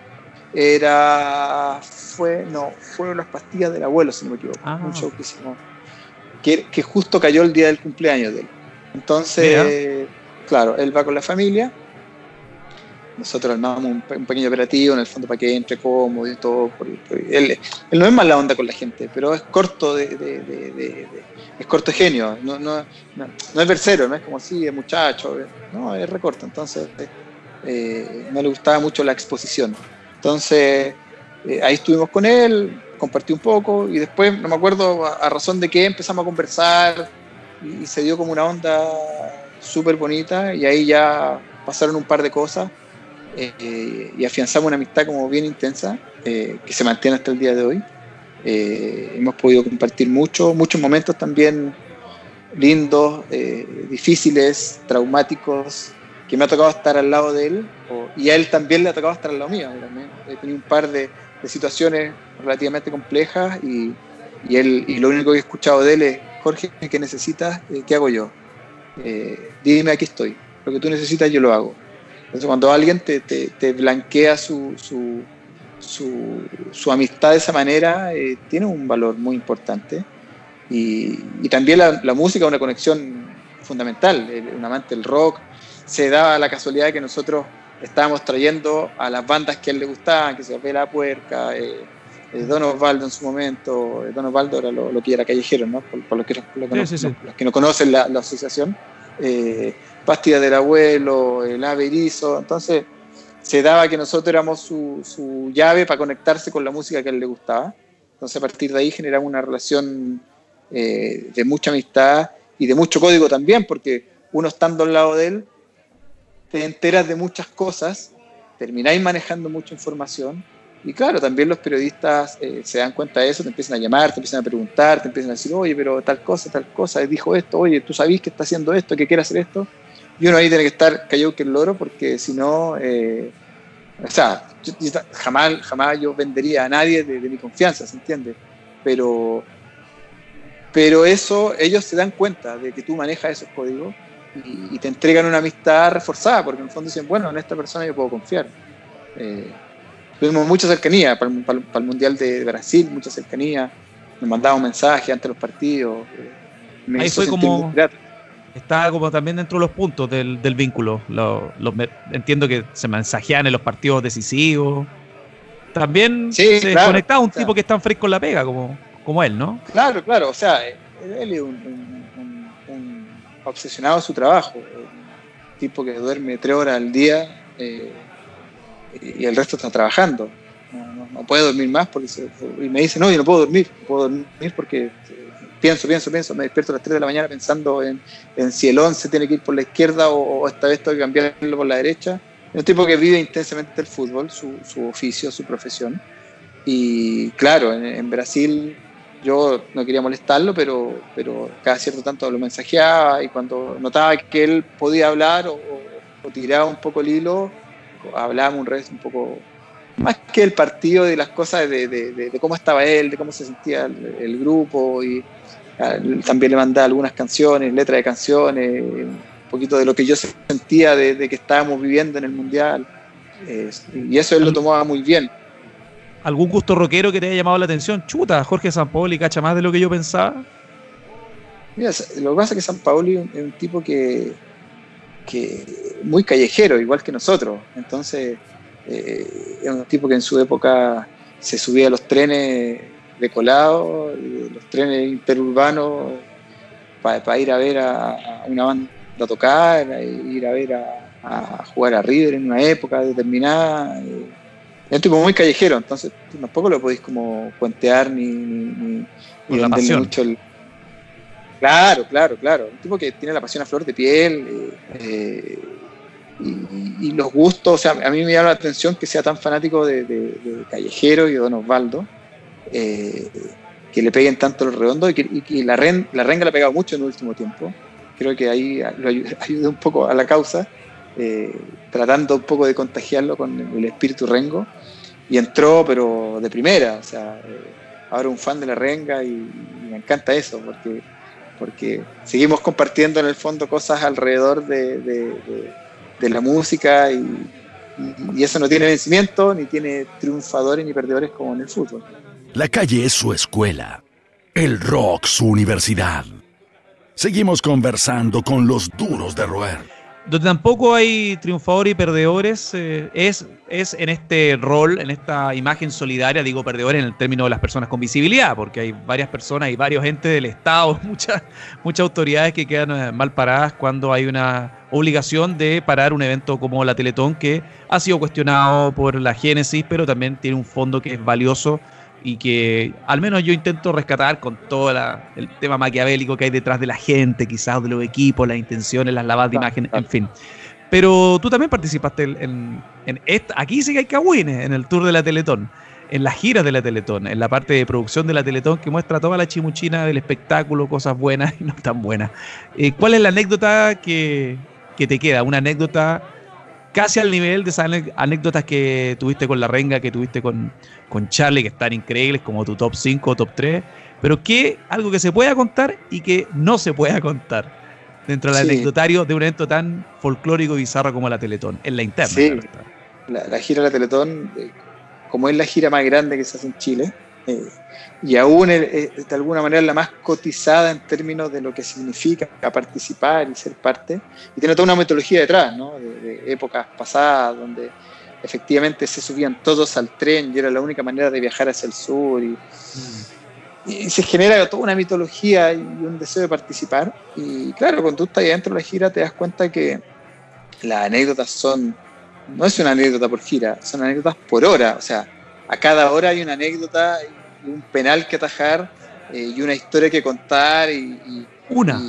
[SPEAKER 3] era fue no fueron las pastillas del abuelo si no me equivoco ah. un show que hicimos que, que, justo cayó el día del cumpleaños de él. Entonces claro él va con la familia nosotros armamos un, pequeño operativo en el fondo para que entre cómodo y todo. él, no es mala onda con la gente, pero es corto de, es corto genio, no, no, no, es versero, no es como si es muchacho, no, es recorto, entonces eh, no le gustaba mucho la exposición. Entonces eh, ahí estuvimos con él, compartí un poco y después, no me acuerdo a, razón de qué, empezamos a conversar y se dio como una onda súper bonita y ahí ya pasaron un par de cosas eh, y afianzamos una amistad como bien intensa eh, que se mantiene hasta el día de hoy. Eh, hemos podido compartir mucho, muchos momentos también lindos, difíciles, traumáticos, que me ha tocado estar al lado de él y a él también le ha tocado estar al lado mío. He tenido un par de, situaciones relativamente complejas y, y, él, y lo único que he escuchado de él es, Jorge, ¿qué necesitas? ¿Qué hago yo? dime, aquí estoy. Lo que tú necesitas yo lo hago entonces, cuando alguien te, te, blanquea su, su, su, amistad de esa manera, eh, tiene un valor muy importante. Y, y también la, la, música es una conexión fundamental. Un amante del rock se daba la casualidad de que nosotros estábamos trayendo a las bandas que a él le gustaban, que se ve La Puerca, eh, eh, Don Osvaldo en su momento, Don Osvaldo era lo, que era callejero, ¿no? por, los, que, los, que no conocen la, la asociación. Pastilla del Abuelo, el Ave Entonces, se daba que nosotros éramos su, llave para conectarse con la música que a él le gustaba. Entonces, a partir de ahí generamos una relación eh, de mucha amistad y de mucho código también, porque uno estando al lado de él, te enteras de muchas cosas, termináis manejando mucha información. Y claro, también los periodistas eh, se dan cuenta de eso, te empiezan a llamar, te empiezan a preguntar, te empiezan a decir, oye, pero tal cosa, tal cosa, dijo esto, oye, tú sabís que está haciendo esto, que quiere hacer esto y uno ahí tiene que estar callado que el loro porque si no, eh, o sea, jamás, jamás yo vendería a nadie de, mi confianza, ¿se entiende? Pero, pero eso, ellos se dan cuenta de que tú manejas esos códigos y, te entregan una amistad reforzada, porque en el fondo dicen, bueno, en esta persona yo puedo confiar. Eh, tuvimos mucha cercanía para, el Mundial de Brasil, mucha cercanía, nos mandaban mensajes antes de los partidos.
[SPEAKER 2] Eh, ahí fue como está como también dentro de los puntos del, vínculo. entiendo que se mensajean en los partidos decisivos. También se conectaba un tipo que es tan fresco en la pega como, como él, ¿no?
[SPEAKER 3] Claro, claro. O sea, él es un, obsesionado de su trabajo. Un tipo que duerme tres horas al día eh, y el resto está trabajando. No, puede dormir más porque y me dice, no, yo no puedo dormir, no puedo dormir porque pienso, pienso, pienso, me despierto a las 3 de la mañana pensando en, si el 11 tiene que ir por la izquierda o, esta vez tengo que cambiarlo por la derecha. Es un tipo que vive intensamente el fútbol, su, oficio, su profesión. Y claro, en, Brasil yo no quería molestarlo, pero, pero cada cierto tanto lo mensajeaba y cuando notaba que él podía hablar o, tiraba un poco el hilo, hablábamos un, un poco más que el partido de las cosas de, cómo estaba él, de cómo se sentía el grupo y, también le mandaba algunas canciones, letras de canciones, un poquito de lo que yo sentía de, que estábamos viviendo en el Mundial. y eso él lo tomaba muy bien.
[SPEAKER 2] ¿Algún gusto rockero que te haya llamado la atención? Chuta, Jorge Sampaoli cacha más de lo que yo pensaba.
[SPEAKER 3] Mira, lo que pasa es que Sampaoli es un tipo que, que muy callejero, igual que nosotros. Entonces, eh, es un tipo que en su época se subía a los trenes de colado, los trenes interurbanos para ir a ver a, una banda a tocar, ir a ver a, jugar a River en una época determinada. Es un tipo muy callejero, entonces tampoco lo podéis como puentear ni, ni,
[SPEAKER 2] mucho el...
[SPEAKER 3] Claro, claro, claro. Un tipo que tiene la pasión a flor de piel eh, y, los gustos, o sea, a mí me llama la atención que sea tan fanático de, de Callejero y de Don Osvaldo eh, que le peguen tanto los redondos y que, la, la renga le ha pegado mucho en el último tiempo. Creo que ahí lo ayuda, un poco a la causa, eh, tratando un poco de contagiarlo con el espíritu rengo. Y entró, pero de primera, o sea, eh, ahora un fan de la renga y, me encanta eso, porque, porque seguimos compartiendo en el fondo cosas alrededor de, la música y, y eso no tiene vencimiento, ni tiene triunfadores ni perdedores como en el fútbol.
[SPEAKER 1] La calle es su escuela, el rock su universidad. Seguimos conversando con los duros de roer.
[SPEAKER 2] Donde tampoco hay triunfadores y perdedores eh, es, es en este rol, en esta imagen solidaria, digo perdedores en el término de las personas con visibilidad, porque hay varias personas y varios entes del Estado, muchas, muchas autoridades que quedan eh, mal paradas cuando hay una obligación de parar un evento como la Teletón, que ha sido cuestionado por la Génesis, pero también tiene un fondo que es valioso y que al menos yo intento rescatar con todo el tema maquiavélico que hay detrás de la gente, quizás de los equipos, las intenciones, las lavadas de imagen, en fin. Pero tú también participaste en, esta, aquí sí que hay cagüines, en el tour de la Teletón, en las giras de la Teletón, en la parte de producción de la Teletón que muestra toda la chimuchina del espectáculo, cosas buenas y no tan buenas. Eh, ¿Cuál es la anécdota que, que te queda? Una anécdota casi al nivel de esas anécdotas que tuviste con la renga, que tuviste con, con Charlie, que están increíbles, como tu top 5 o top 3, pero que algo que se pueda contar y que no se pueda contar dentro del anecdotario de un evento tan folclórico y bizarro como la Teletón, en la interna.
[SPEAKER 3] Sí, la, gira de la Teletón, eh, como es la gira más grande que se hace en Chile, eh, y aún de alguna manera la más cotizada en términos de lo que significa participar y ser parte. Y tiene toda una metodología detrás, ¿no? de, épocas pasadas, donde efectivamente se subían todos al tren y era la única manera de viajar hacia el sur. Y, y se genera toda una mitología y un deseo de participar. Y claro, cuando tú estás ahí dentro de la gira te das cuenta que las anécdotas son, no es una anécdota por gira, son anécdotas por hora. O sea, a cada hora hay una anécdota un penal que atajar eh, y una historia que contar y,
[SPEAKER 2] una.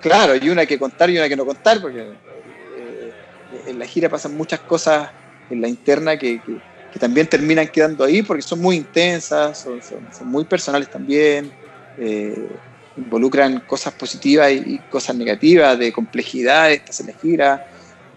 [SPEAKER 3] claro y una que contar y una que no contar porque eh, en la gira pasan muchas cosas en la interna que, también terminan quedando ahí porque son muy intensas son, muy personales también eh, involucran cosas positivas y, cosas negativas de complejidad estás en la gira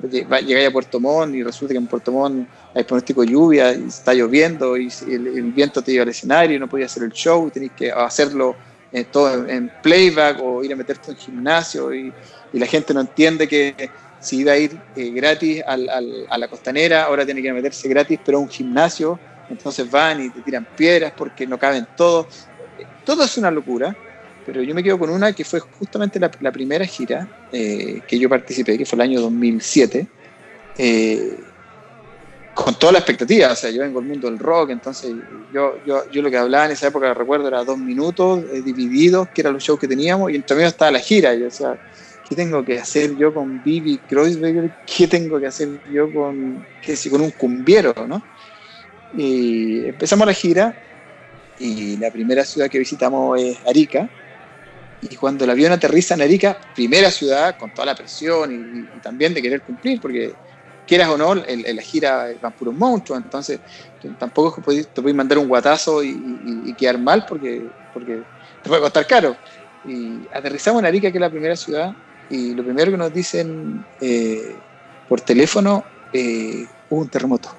[SPEAKER 3] llegáis a Puerto Montt y resulta que en Puerto Montt hay pronóstico de lluvia y está lloviendo y el, viento te lleva al escenario y no podías hacer el show, tenéis que hacerlo en, todo en playback o ir a meterte en gimnasio y, la gente no entiende que si iba a ir eh, gratis al, a la costanera, ahora tiene que meterse gratis, pero a un gimnasio, entonces van y te tiran piedras porque no caben todos. Todo es una locura, pero yo me quedo con una que fue justamente la, primera gira eh, que yo participé, que fue el año 2007, eh, con toda la expectativa, o sea, yo vengo del mundo del rock, entonces yo, yo, yo lo que hablaba en esa época, recuerdo, era dos minutos eh, divididos, que eran los shows que teníamos, y entre medio estaba la gira, y o sea, ¿qué tengo que hacer yo con Bibi Kreuzberger? ¿Qué tengo que hacer yo con, qué sé, con un cumbiero, no? Y empezamos la gira, y la primera ciudad que visitamos es Arica, y cuando el avión aterriza en Arica, primera ciudad con toda la presión y, también de querer cumplir, porque quieras o no, la gira van puros monstruos, entonces tampoco te puedes mandar un guatazo y, quedar mal porque, porque te puede costar caro. Y aterrizamos en Arica, que es la primera ciudad, y lo primero que nos dicen eh, por teléfono, eh, hubo un terremoto.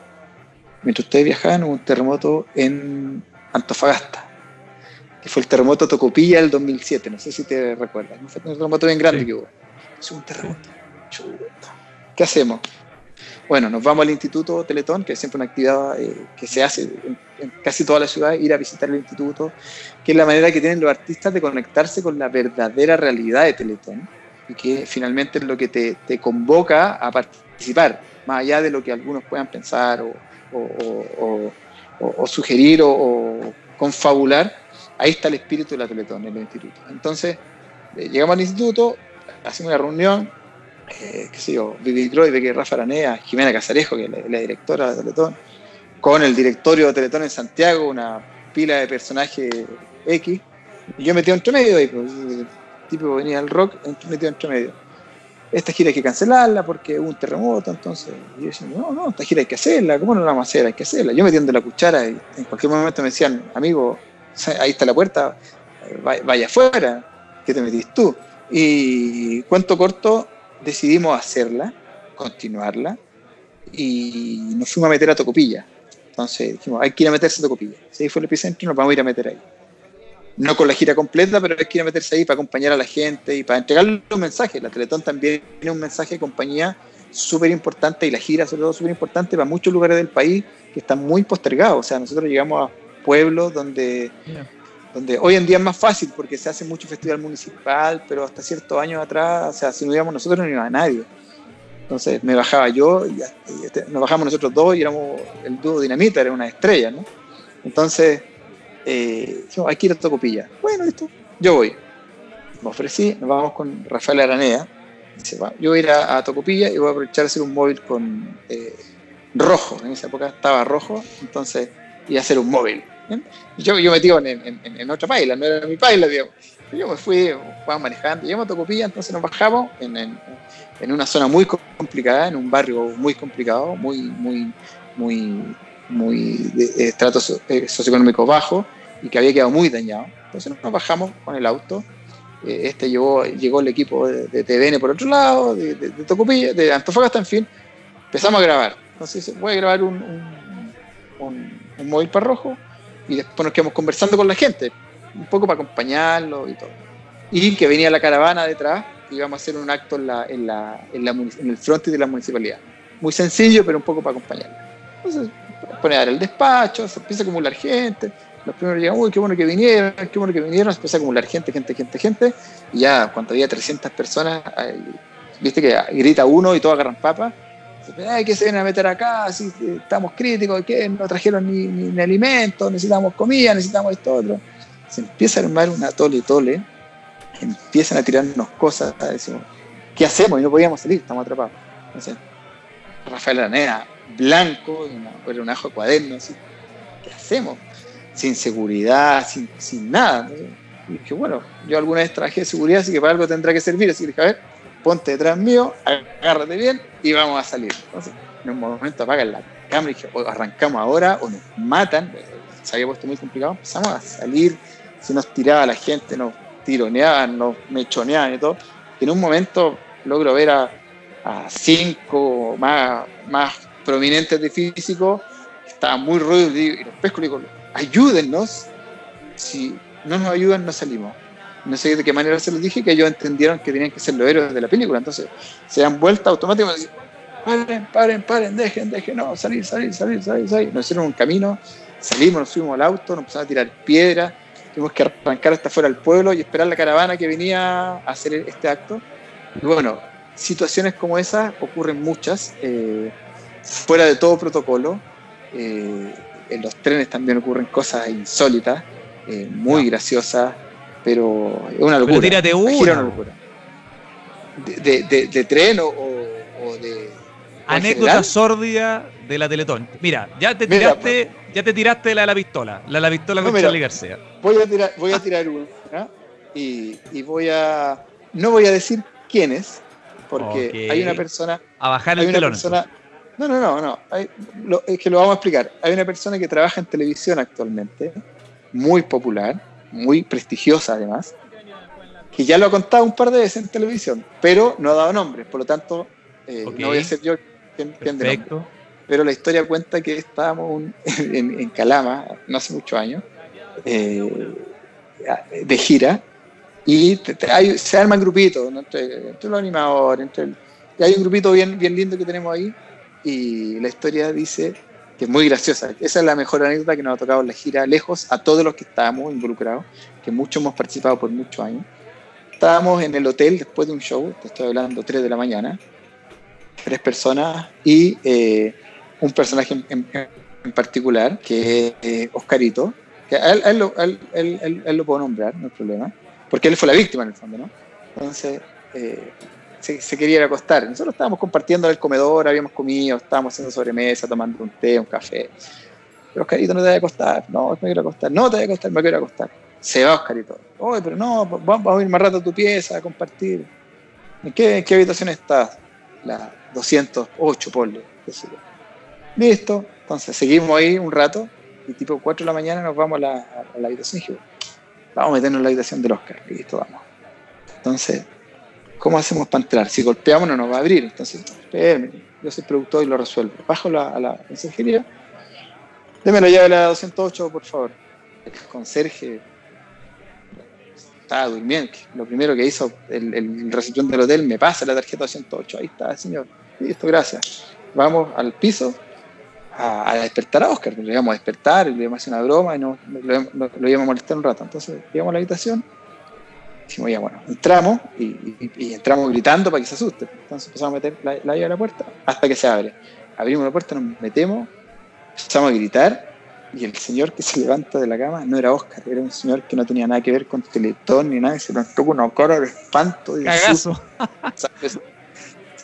[SPEAKER 3] Mientras ustedes viajaban, hubo un terremoto en Antofagasta que fue el terremoto Tocopilla del 2007, no sé si te recuerdas, fue un terremoto bien grande que hubo. Es un terremoto. ¿Qué hacemos? Bueno, nos vamos al Instituto Teletón, que es siempre una actividad eh, que se hace en, casi toda la ciudad, ir a visitar el instituto, que es la manera que tienen los artistas de conectarse con la verdadera realidad de Teletón y que finalmente es lo que te, te convoca a participar, más allá de lo que algunos puedan pensar o, o, o, o sugerir o confabular ahí está el espíritu de la Teletón en el instituto. Entonces, eh, llegamos al instituto, hacemos una reunión, eh, qué sé yo, Vivi que Rafa Aranea, Jimena Casarejo, que es la, directora de la Teletón, con el directorio de Teletón en Santiago, una pila de personajes X, y yo metí entre medio ahí, pues, el tipo venía del rock, metido entre medio. Esta gira hay que cancelarla porque hubo un terremoto, entonces yo decía, no, no, esta gira hay que hacerla, ¿cómo no la vamos a hacer? Hay que hacerla. Yo metiendo la cuchara y en cualquier momento me decían, amigo, ahí está la puerta, vaya afuera, ¿qué te metís tú? Y cuento corto, decidimos hacerla, continuarla, y nos fuimos a meter a Tocopilla. Entonces dijimos, hay que ir a meterse a Tocopilla. Si fue el epicentro, nos vamos a ir a meter ahí. No con la gira completa, pero hay que ir a meterse ahí para acompañar a la gente y para entregarle un mensaje. La Teletón también tiene un mensaje de compañía súper importante y la gira sobre todo súper importante para muchos lugares del país que están muy postergados. O sea, nosotros llegamos a pueblos donde, donde hoy en día es más fácil porque se hace mucho festival municipal, pero hasta ciertos años atrás, o sea, si no íbamos nosotros no iba nadie. Entonces me bajaba yo, y, este, nos bajamos nosotros dos y éramos el dúo Dinamita, era una estrella, ¿no? Entonces, eh, hay que ir a Tocopilla. Bueno, esto, yo voy. Me ofrecí, nos vamos con Rafael Aranea. Dice, va, yo voy a ir a, Tocopilla y voy a aprovechar hacer un móvil con eh, rojo. En esa época estaba rojo, entonces a hacer un móvil. Yo, yo metido en, en, otra paila, no era mi paila, digamos. Yo me fui, estaba manejando, llegamos a Tocopilla, entonces nos bajamos en, en, una zona muy complicada, en un barrio muy complicado, muy, muy, muy, muy de estrato eh, socioeconómico bajo y que había quedado muy dañado. Entonces nos bajamos con el auto. Eh, este llegó, llegó el equipo de, TVN por otro lado, de, de, Tocopilla, de Antofagasta, en fin. Empezamos a grabar. Entonces voy a grabar un, un, un móvil para rojo y después nos quedamos conversando con la gente, un poco para acompañarlo y todo. Y que venía la caravana detrás y íbamos a hacer un acto en, la, en, la, en, la, en el frontis de la municipalidad. Muy sencillo, pero un poco para acompañarlo. Entonces, pone a dar el despacho, se empieza a acumular gente. Los primeros llegan, uy, qué bueno que vinieron, qué bueno que vinieron, se empieza a acumular gente, gente, gente, gente. Y ya cuando había 300 personas, viste que grita uno y todos agarran papas que se vienen a meter acá? Estamos críticos, no trajeron ni, ni, alimentos, necesitamos comida, necesitamos esto otro. Se empieza a armar una tole tole, empiezan a tirarnos cosas, decimos, ¿qué hacemos? Y no podíamos salir, estamos atrapados. Entonces, Rafael Aranea, blanco, era un ajo de cuaderno, así, ¿qué hacemos? Sin seguridad, sin, sin nada. Y dije, bueno, yo alguna vez traje seguridad, así que para algo tendrá que servir, así que dije, a ver, ponte detrás mío, agárrate bien y vamos a salir. Entonces, en un momento apagan la cámara y dije, o arrancamos ahora o nos matan. Se había puesto muy complicado. Empezamos a salir, se nos tiraba la gente, nos tironeaban, nos mechoneaban y todo. En un momento logro ver a, cinco más, más prominentes de físico, estaban muy ruidos y los pesco digo, ayúdennos, si no nos ayudan no salimos no sé de qué manera se los dije, que ellos entendieron que tenían que ser los héroes de la película. Entonces se dan vuelta automáticamente. Paren, paren, paren, dejen, dejen, no, salir, salir, salir, salir, salir. Nos hicieron un camino, salimos, nos fuimos al auto, nos empezamos a tirar piedras. tuvimos que arrancar hasta fuera del pueblo y esperar la caravana que venía a hacer este acto. Y bueno, situaciones como esas ocurren muchas, eh, fuera de todo protocolo. Eh, en los trenes también ocurren cosas insólitas, eh, muy graciosas, pero es una locura.
[SPEAKER 2] Pero tírate una.
[SPEAKER 3] una locura. De, de, de, tren o, o de.
[SPEAKER 2] Anécdota sórdida de la Teletón. Mira, ya te tiraste, ya te tiraste la de la pistola, la de la pistola con no, Charlie García.
[SPEAKER 3] Voy a tirar, voy a tirar una y, y, voy a. No voy a decir quién es, porque okay. hay una persona.
[SPEAKER 2] A bajar el telón.
[SPEAKER 3] Persona, no, no, no, no. Hay, lo, es que lo vamos a explicar. Hay una persona que trabaja en televisión actualmente, muy popular, muy prestigiosa además, que ya lo ha contado un par de veces en televisión, pero no ha dado nombres, por lo tanto, eh, okay. no voy a ser yo quien, quien de nombre. Pero la historia cuenta que estábamos un, en, en, Calama, no hace muchos años, eh, de gira, y te, te, hay, se arman grupitos ¿no? entre, entre, los animadores, entre el, y hay un grupito bien, bien lindo que tenemos ahí, y la historia dice que es muy graciosa. Esa es la mejor anécdota que nos ha tocado en la gira, lejos a todos los que estábamos involucrados, que muchos hemos participado por muchos años. Estábamos en el hotel después de un show, te estoy hablando 3 de la mañana, tres personas y eh, un personaje en, en, particular, que es eh, Oscarito, que él, él, él, él, lo puedo nombrar, no hay problema, porque él fue la víctima en el fondo, ¿no? Entonces, eh, se, se, quería ir a acostar. Nosotros estábamos compartiendo el comedor, habíamos comido, estábamos haciendo sobremesa, tomando un té, un café. Pero Oscarito, no te voy a acostar, no, me quiero acostar, no te voy a acostar, me quiero acostar. Se va Oscarito. Oye, pero no, vamos a ir más rato a tu pieza a compartir. ¿En qué, en qué habitación estás? La 208, ponle. Listo. Entonces seguimos ahí un rato y tipo 4 de la mañana nos vamos a la, a la habitación y dije, vamos a meternos en la habitación del Oscar. Listo, vamos. Entonces, ¿cómo hacemos para entrar? Si golpeamos no nos va a abrir. Entonces, espérame, yo soy productor y lo resuelvo. Bajo la, a la mensajería. Deme la llave de la 208, por favor. El conserje estaba durmiendo. Lo primero que hizo el, el recipiente del hotel, me pasa la tarjeta 208. Ahí está, señor. Listo, gracias. Vamos al piso a, despertar a Oscar. Lo íbamos a despertar, le íbamos a hacer una broma y no, lo, lo, lo, íbamos a molestar un rato. Entonces, llegamos a la habitación. Dijimos, ya bueno, entramos y, y, y, entramos gritando para que se asuste. Entonces empezamos a meter la, la llave a la puerta hasta que se abre. Abrimos la puerta, nos metemos, empezamos a gritar y el señor que se levanta de la cama no era Oscar, era un señor que no tenía nada que ver con Teletón ni nada, y se nos tocó una cara de espanto. Y
[SPEAKER 2] Cagazo.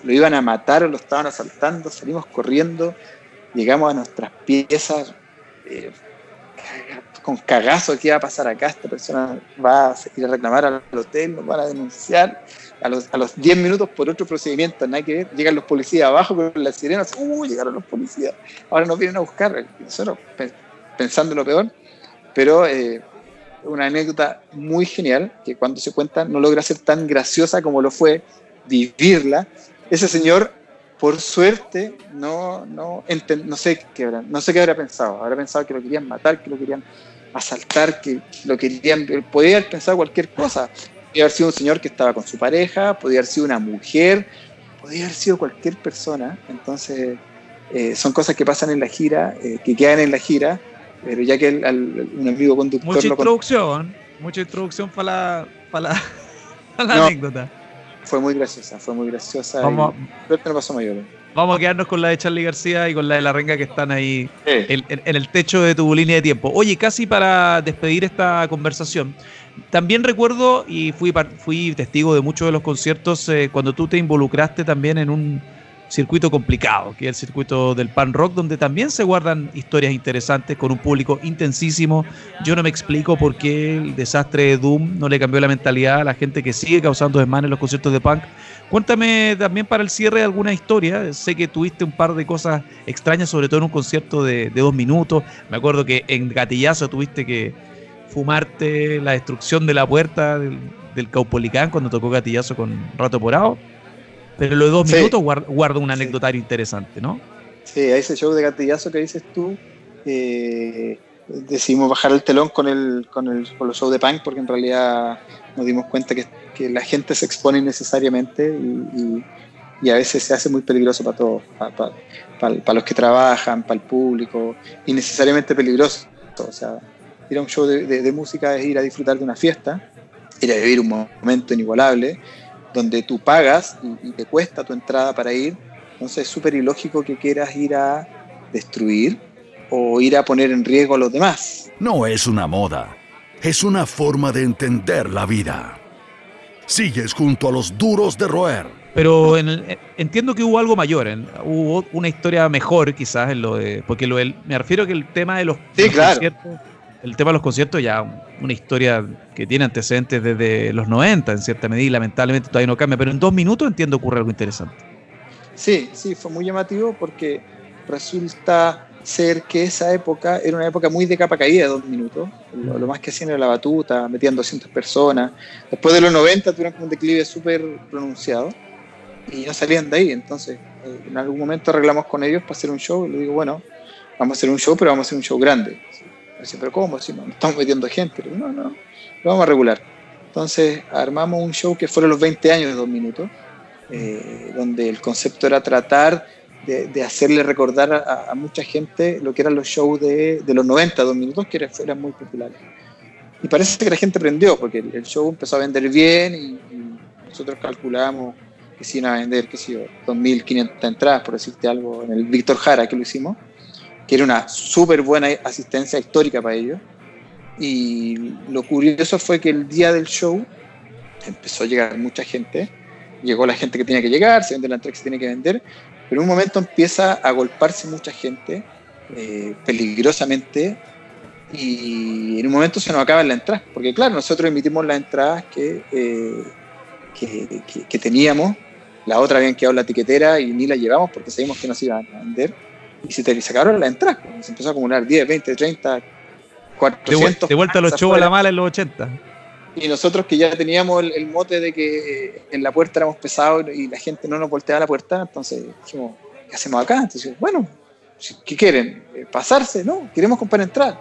[SPEAKER 3] lo iban a matar o lo estaban asaltando, salimos corriendo, llegamos a nuestras piezas eh, con cagazo que iba a pasar acá, esta persona va a ir a reclamar al hotel, nos van a denunciar, a los, a los 10 minutos por otro procedimiento, nada que ver, llegan los policías abajo con las sirenas, uh, llegaron los policías, ahora nos vienen a buscar, nosotros pensando lo peor, pero eh, una anécdota muy genial, que cuando se cuenta no logra ser tan graciosa como lo fue vivirla, ese señor por suerte no, no, no, sé qué habrá, no sé qué habrá pensado. Habrá pensado que lo querían matar, que lo querían asaltar, que lo querían. Podía haber pensado cualquier cosa. Podía haber sido un señor que estaba con su pareja, podía haber sido una mujer, podía haber sido cualquier persona. Entonces, eh, son cosas que pasan en la gira, eh, que quedan en la gira, pero ya que el, el, un amigo conductor.
[SPEAKER 2] Mucha introducción, mucha introducción para la, para la, para la no. anécdota
[SPEAKER 3] fue muy graciosa, fue muy graciosa.
[SPEAKER 2] Vamos,
[SPEAKER 3] y no pasó mayor.
[SPEAKER 2] Vamos a quedarnos con la de Charlie García y con la de la renga que están ahí sí. en, en, en, el techo de tu línea de tiempo. Oye, casi para despedir esta conversación, también recuerdo y fui, fui testigo de muchos de los conciertos eh, cuando tú te involucraste también en un circuito complicado, que es el circuito del pan rock, donde también se guardan historias interesantes con un público intensísimo. Yo no me explico por qué el desastre de Doom no le cambió la mentalidad a la gente que sigue causando desmanes en los conciertos de punk. Cuéntame también para el cierre alguna historia. Sé que tuviste un par de cosas extrañas, sobre todo en un concierto de, de dos minutos. Me acuerdo que en Gatillazo tuviste que fumarte la destrucción de la puerta del, del Caupolicán cuando tocó Gatillazo con Rato Porado pero lo de dos sí. minutos guarda un anecdotario sí. interesante, ¿no?
[SPEAKER 3] Sí, a ese show de gatillazo que dices tú, eh, decidimos bajar el telón con, el, con, el, con los shows de punk porque en realidad nos dimos cuenta que, que la gente se expone innecesariamente y, y, y, a veces se hace muy peligroso para todos, para, los que trabajan, para el público, innecesariamente peligroso. O sea, ir a un show de, música es ir a disfrutar de una fiesta, ir a vivir un momento inigualable, donde tú pagas y, te cuesta tu entrada para ir. Entonces es súper ilógico que quieras ir a destruir o ir a poner en riesgo a los demás.
[SPEAKER 1] No es una moda, es una forma de entender la vida. Sigues junto a los duros de roer.
[SPEAKER 2] Pero entiendo que hubo algo mayor, hubo una historia mejor quizás en lo de, porque lo me refiero que el tema de los, conciertos, el tema de los conciertos ya una historia que tiene antecedentes desde los 90 en cierta medida y lamentablemente todavía no cambia, pero en dos minutos entiendo ocurre algo interesante.
[SPEAKER 3] Sí, sí, fue muy llamativo porque resulta ser que esa época era una época muy de capa caída, dos minutos. Lo, más que hacían era la batuta, metían 200 personas. Después de los 90 tuvieron un declive súper pronunciado y no salían de ahí. Entonces, eh, en algún momento arreglamos con ellos para hacer un show y le digo, bueno, vamos a hacer un show, pero vamos a hacer un show grande. Dice, pero ¿cómo? Si no, estamos metiendo gente. no, no, lo vamos a regular. Entonces, armamos un show que fueron los 20 años de dos minutos, eh, donde el concepto era tratar de, hacerle recordar a, mucha gente lo que eran los shows de, de los 90, dos minutos, que eran, muy populares. Y parece que la gente aprendió, porque el, show empezó a vender bien y, y nosotros calculamos que se iban a vender, qué sé yo, 2.500 entradas, por decirte algo, en el Víctor Jara que lo hicimos, que era una súper buena asistencia histórica para ellos. Y lo curioso fue que el día del show empezó a llegar mucha gente, llegó la gente que tenía que llegar, se vende la entrada que se tiene que vender, pero en un momento empieza a golparse mucha gente eh, peligrosamente y en un momento se nos acaba la entrada, porque claro, nosotros emitimos las entradas que, eh, que, que, teníamos la otra habían quedado en la tiquetera y ni la llevamos porque sabíamos que no se iban a vender. Y se te sacaron la entrada. Se empezó a acumular 10, 20, 30, 400.
[SPEAKER 2] De, vuelta a los shows a la mala en los 80.
[SPEAKER 3] Y nosotros que ya teníamos el, mote de que en la puerta éramos pesados y la gente no nos volteaba la puerta, entonces dijimos, ¿qué hacemos acá? Entonces, bueno, ¿qué quieren? Eh, ¿Pasarse? No, queremos comprar entrada.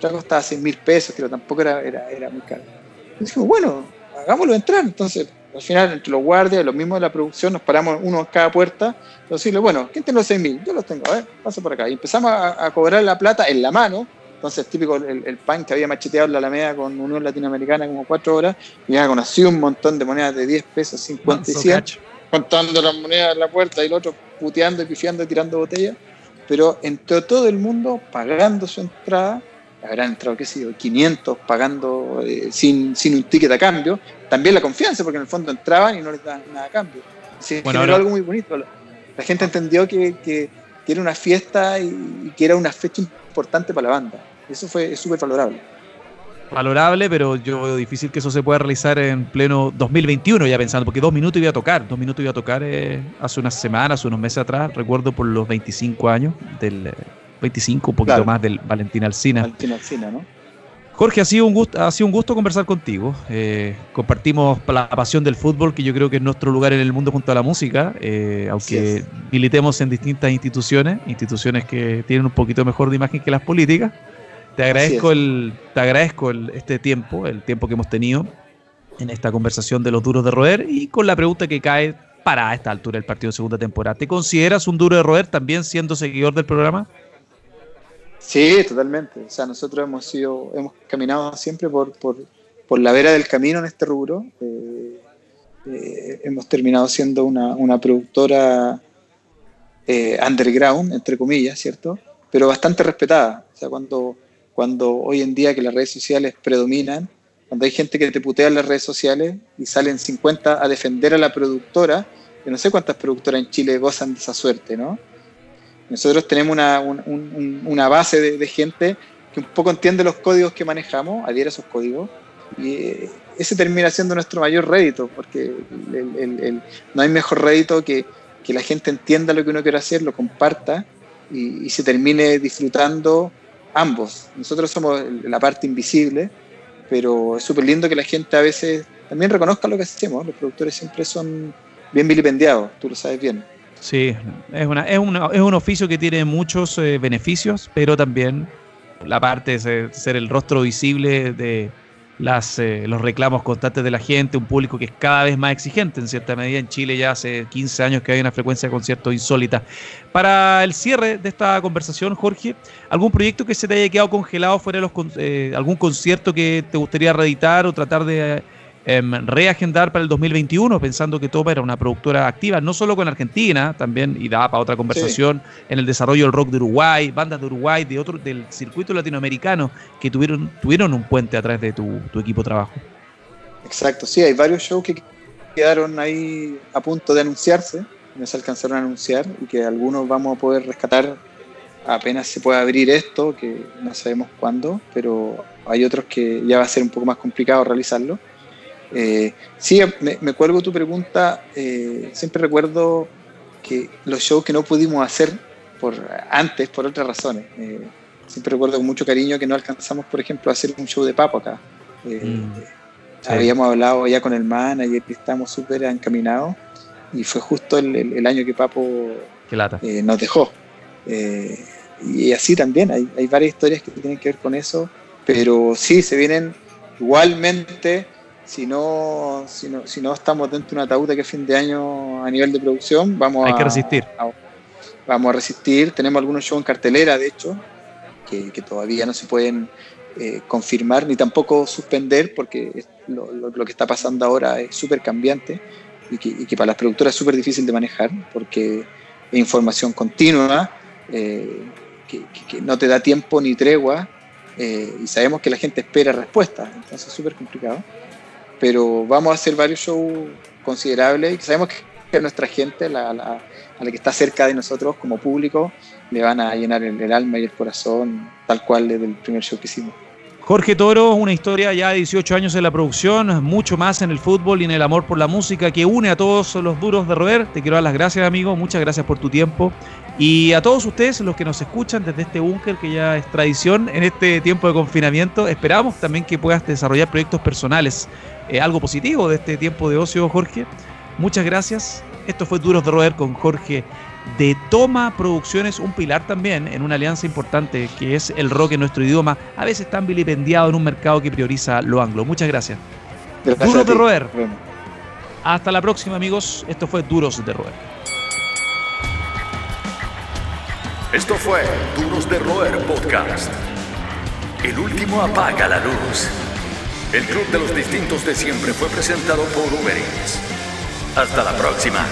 [SPEAKER 3] La costaba 6 mil pesos, pero tampoco era, era, era muy caro. Entonces dijimos, bueno, hagámoslo entrar. Entonces al final, entre los guardias, los mismos de la producción, nos paramos uno en cada puerta y decirle, bueno, ¿quién tiene los 6.000? Yo los tengo, a ver, pasa por acá. Y empezamos a, cobrar la plata en la mano. Entonces, típico el, pan que había macheteado en la Alameda con Unión Latinoamericana como cuatro horas, y ya conocí un montón de monedas de 10 pesos, 50 y 100, contando las monedas en la puerta y el otro puteando y pifiando y tirando botellas. Pero entre todo el mundo pagando su entrada habrán entrado, qué sé yo, 500 pagando eh, sin, sin un ticket a cambio, también la confianza, porque en el fondo entraban y no les daban nada a cambio. Se bueno, generó algo muy bonito. La gente entendió que, que, era una fiesta y, que era una fecha importante para la banda. Eso fue súper valorable.
[SPEAKER 2] Valorable, pero yo veo difícil que eso se pueda realizar en pleno 2021, ya pensando, porque dos minutos iba a tocar, dos minutos iba a tocar eh, hace unas semanas, unos meses atrás, recuerdo por los 25 años del 25, un poquito más del Valentín Alcina.
[SPEAKER 3] Valentín Alcina, ¿no?
[SPEAKER 2] Jorge, ha sido un gusto, ha sido un gusto conversar contigo. Eh, compartimos la pasión del fútbol, que yo creo que es nuestro lugar en el mundo junto a la música, eh, aunque militemos en distintas instituciones, instituciones que tienen un poquito mejor de imagen que las políticas. Te agradezco el, te agradezco este tiempo, el tiempo que hemos tenido en esta conversación de los duros de roer y con la pregunta que cae para esta altura del partido de segunda temporada. ¿Te consideras un duro de roer también siendo seguidor del programa?
[SPEAKER 3] Sí, totalmente. O sea, nosotros hemos sido, hemos caminado siempre por, por, por la vera del camino en este rubro. Eh, eh, hemos terminado siendo una, una productora eh, underground, entre comillas, ¿cierto? Pero bastante respetada. O sea, cuando, cuando hoy en día que las redes sociales predominan, cuando hay gente que te putea en las redes sociales y salen 50 a defender a la productora, yo no sé cuántas productoras en Chile gozan de esa suerte, ¿no? Nosotros tenemos una, una base de, gente que un poco entiende los códigos que manejamos, adhiere a esos códigos, y eh, ese termina siendo nuestro mayor rédito, porque no hay mejor rédito que, que, la gente entienda lo que uno quiere hacer, lo comparta y, se termine disfrutando ambos. Nosotros somos la parte invisible, pero es súper lindo que la gente a veces también reconozca lo que hacemos. Los productores siempre son bien vilipendiados, tú lo sabes bien.
[SPEAKER 2] Sí, es, una, es, es un oficio que tiene muchos eh, beneficios, pero también la parte de ser, el rostro visible de, las, eh, los reclamos constantes de la gente, un público que es cada vez más exigente en cierta medida. En Chile ya hace 15 años que hay una frecuencia de conciertos insólita. Para el cierre de esta conversación, Jorge, ¿algún proyecto que se te haya quedado congelado fuera de los, eh, algún concierto que te gustaría reeditar o tratar de Em, reagendar para el 2021, pensando que Topa era una productora activa, no solo con Argentina, también, y da para otra conversación, en el desarrollo del rock de Uruguay, bandas de Uruguay, de otro, del circuito latinoamericano, que tuvieron, tuvieron un puente a través de tu, equipo de trabajo.
[SPEAKER 3] Exacto, sí, hay varios shows que quedaron ahí a punto de anunciarse, no se alcanzaron a anunciar, y que algunos vamos a poder rescatar apenas se pueda abrir esto, que no sabemos cuándo, pero hay otros que ya va a ser un poco más complicado realizarlo. Eh, sí, me, cuelgo tu pregunta. Eh, siempre recuerdo que los shows que no pudimos hacer por antes, por otras razones. Eh, siempre recuerdo con mucho cariño que no alcanzamos, por ejemplo, a hacer un show de Papo acá. Mm, habíamos hablado ya con el manager estamos súper encaminados y fue justo el, año que Papo nos dejó. y así también, hay, hay varias historias que tienen que ver con eso, pero sí, se vienen igualmente si no, si no, si no estamos dentro de una ataúd que fin de año a nivel de producción, vamos
[SPEAKER 2] Hay que resistir.
[SPEAKER 3] vamos a resistir. Tenemos algunos shows en cartelera, de hecho, que, todavía no se pueden eh, confirmar ni tampoco suspender, porque lo, que está pasando ahora es súper cambiante y que, para las productoras es súper difícil de manejar, porque es información continua, eh, que, no te da tiempo ni tregua. Eh, y sabemos que la gente espera respuestas, entonces es súper complicado pero vamos a hacer varios shows considerables y sabemos que a nuestra gente, la, la, a la que está cerca de nosotros como público, le van a llenar el, alma y el corazón, tal cual desde el primer show que hicimos.
[SPEAKER 2] Jorge Toro, una historia ya de 18 años en la producción, mucho más en el fútbol y en el amor por la música que une a todos los duros de roer. Te quiero dar las gracias, amigo. Muchas gracias por tu tiempo. Y a todos ustedes, los que nos escuchan desde este búnker que ya es tradición en este tiempo de confinamiento, esperamos también que puedas desarrollar proyectos personales eh, algo positivo de este tiempo de ocio, Jorge. Muchas gracias. Esto fue Duros de Roer con Jorge de Toma Producciones, un pilar también en una alianza importante que es el rock en nuestro idioma, a veces tan vilipendiado en un mercado que prioriza lo anglo. Muchas gracias. Duros de Roer. Hasta la próxima, amigos. Esto fue Duros de Roer.
[SPEAKER 1] Esto fue Duros de Roer Podcast. El último apaga la luz. El Club de los Distintos de Siempre fue presentado por Uber Eats. Hasta la próxima.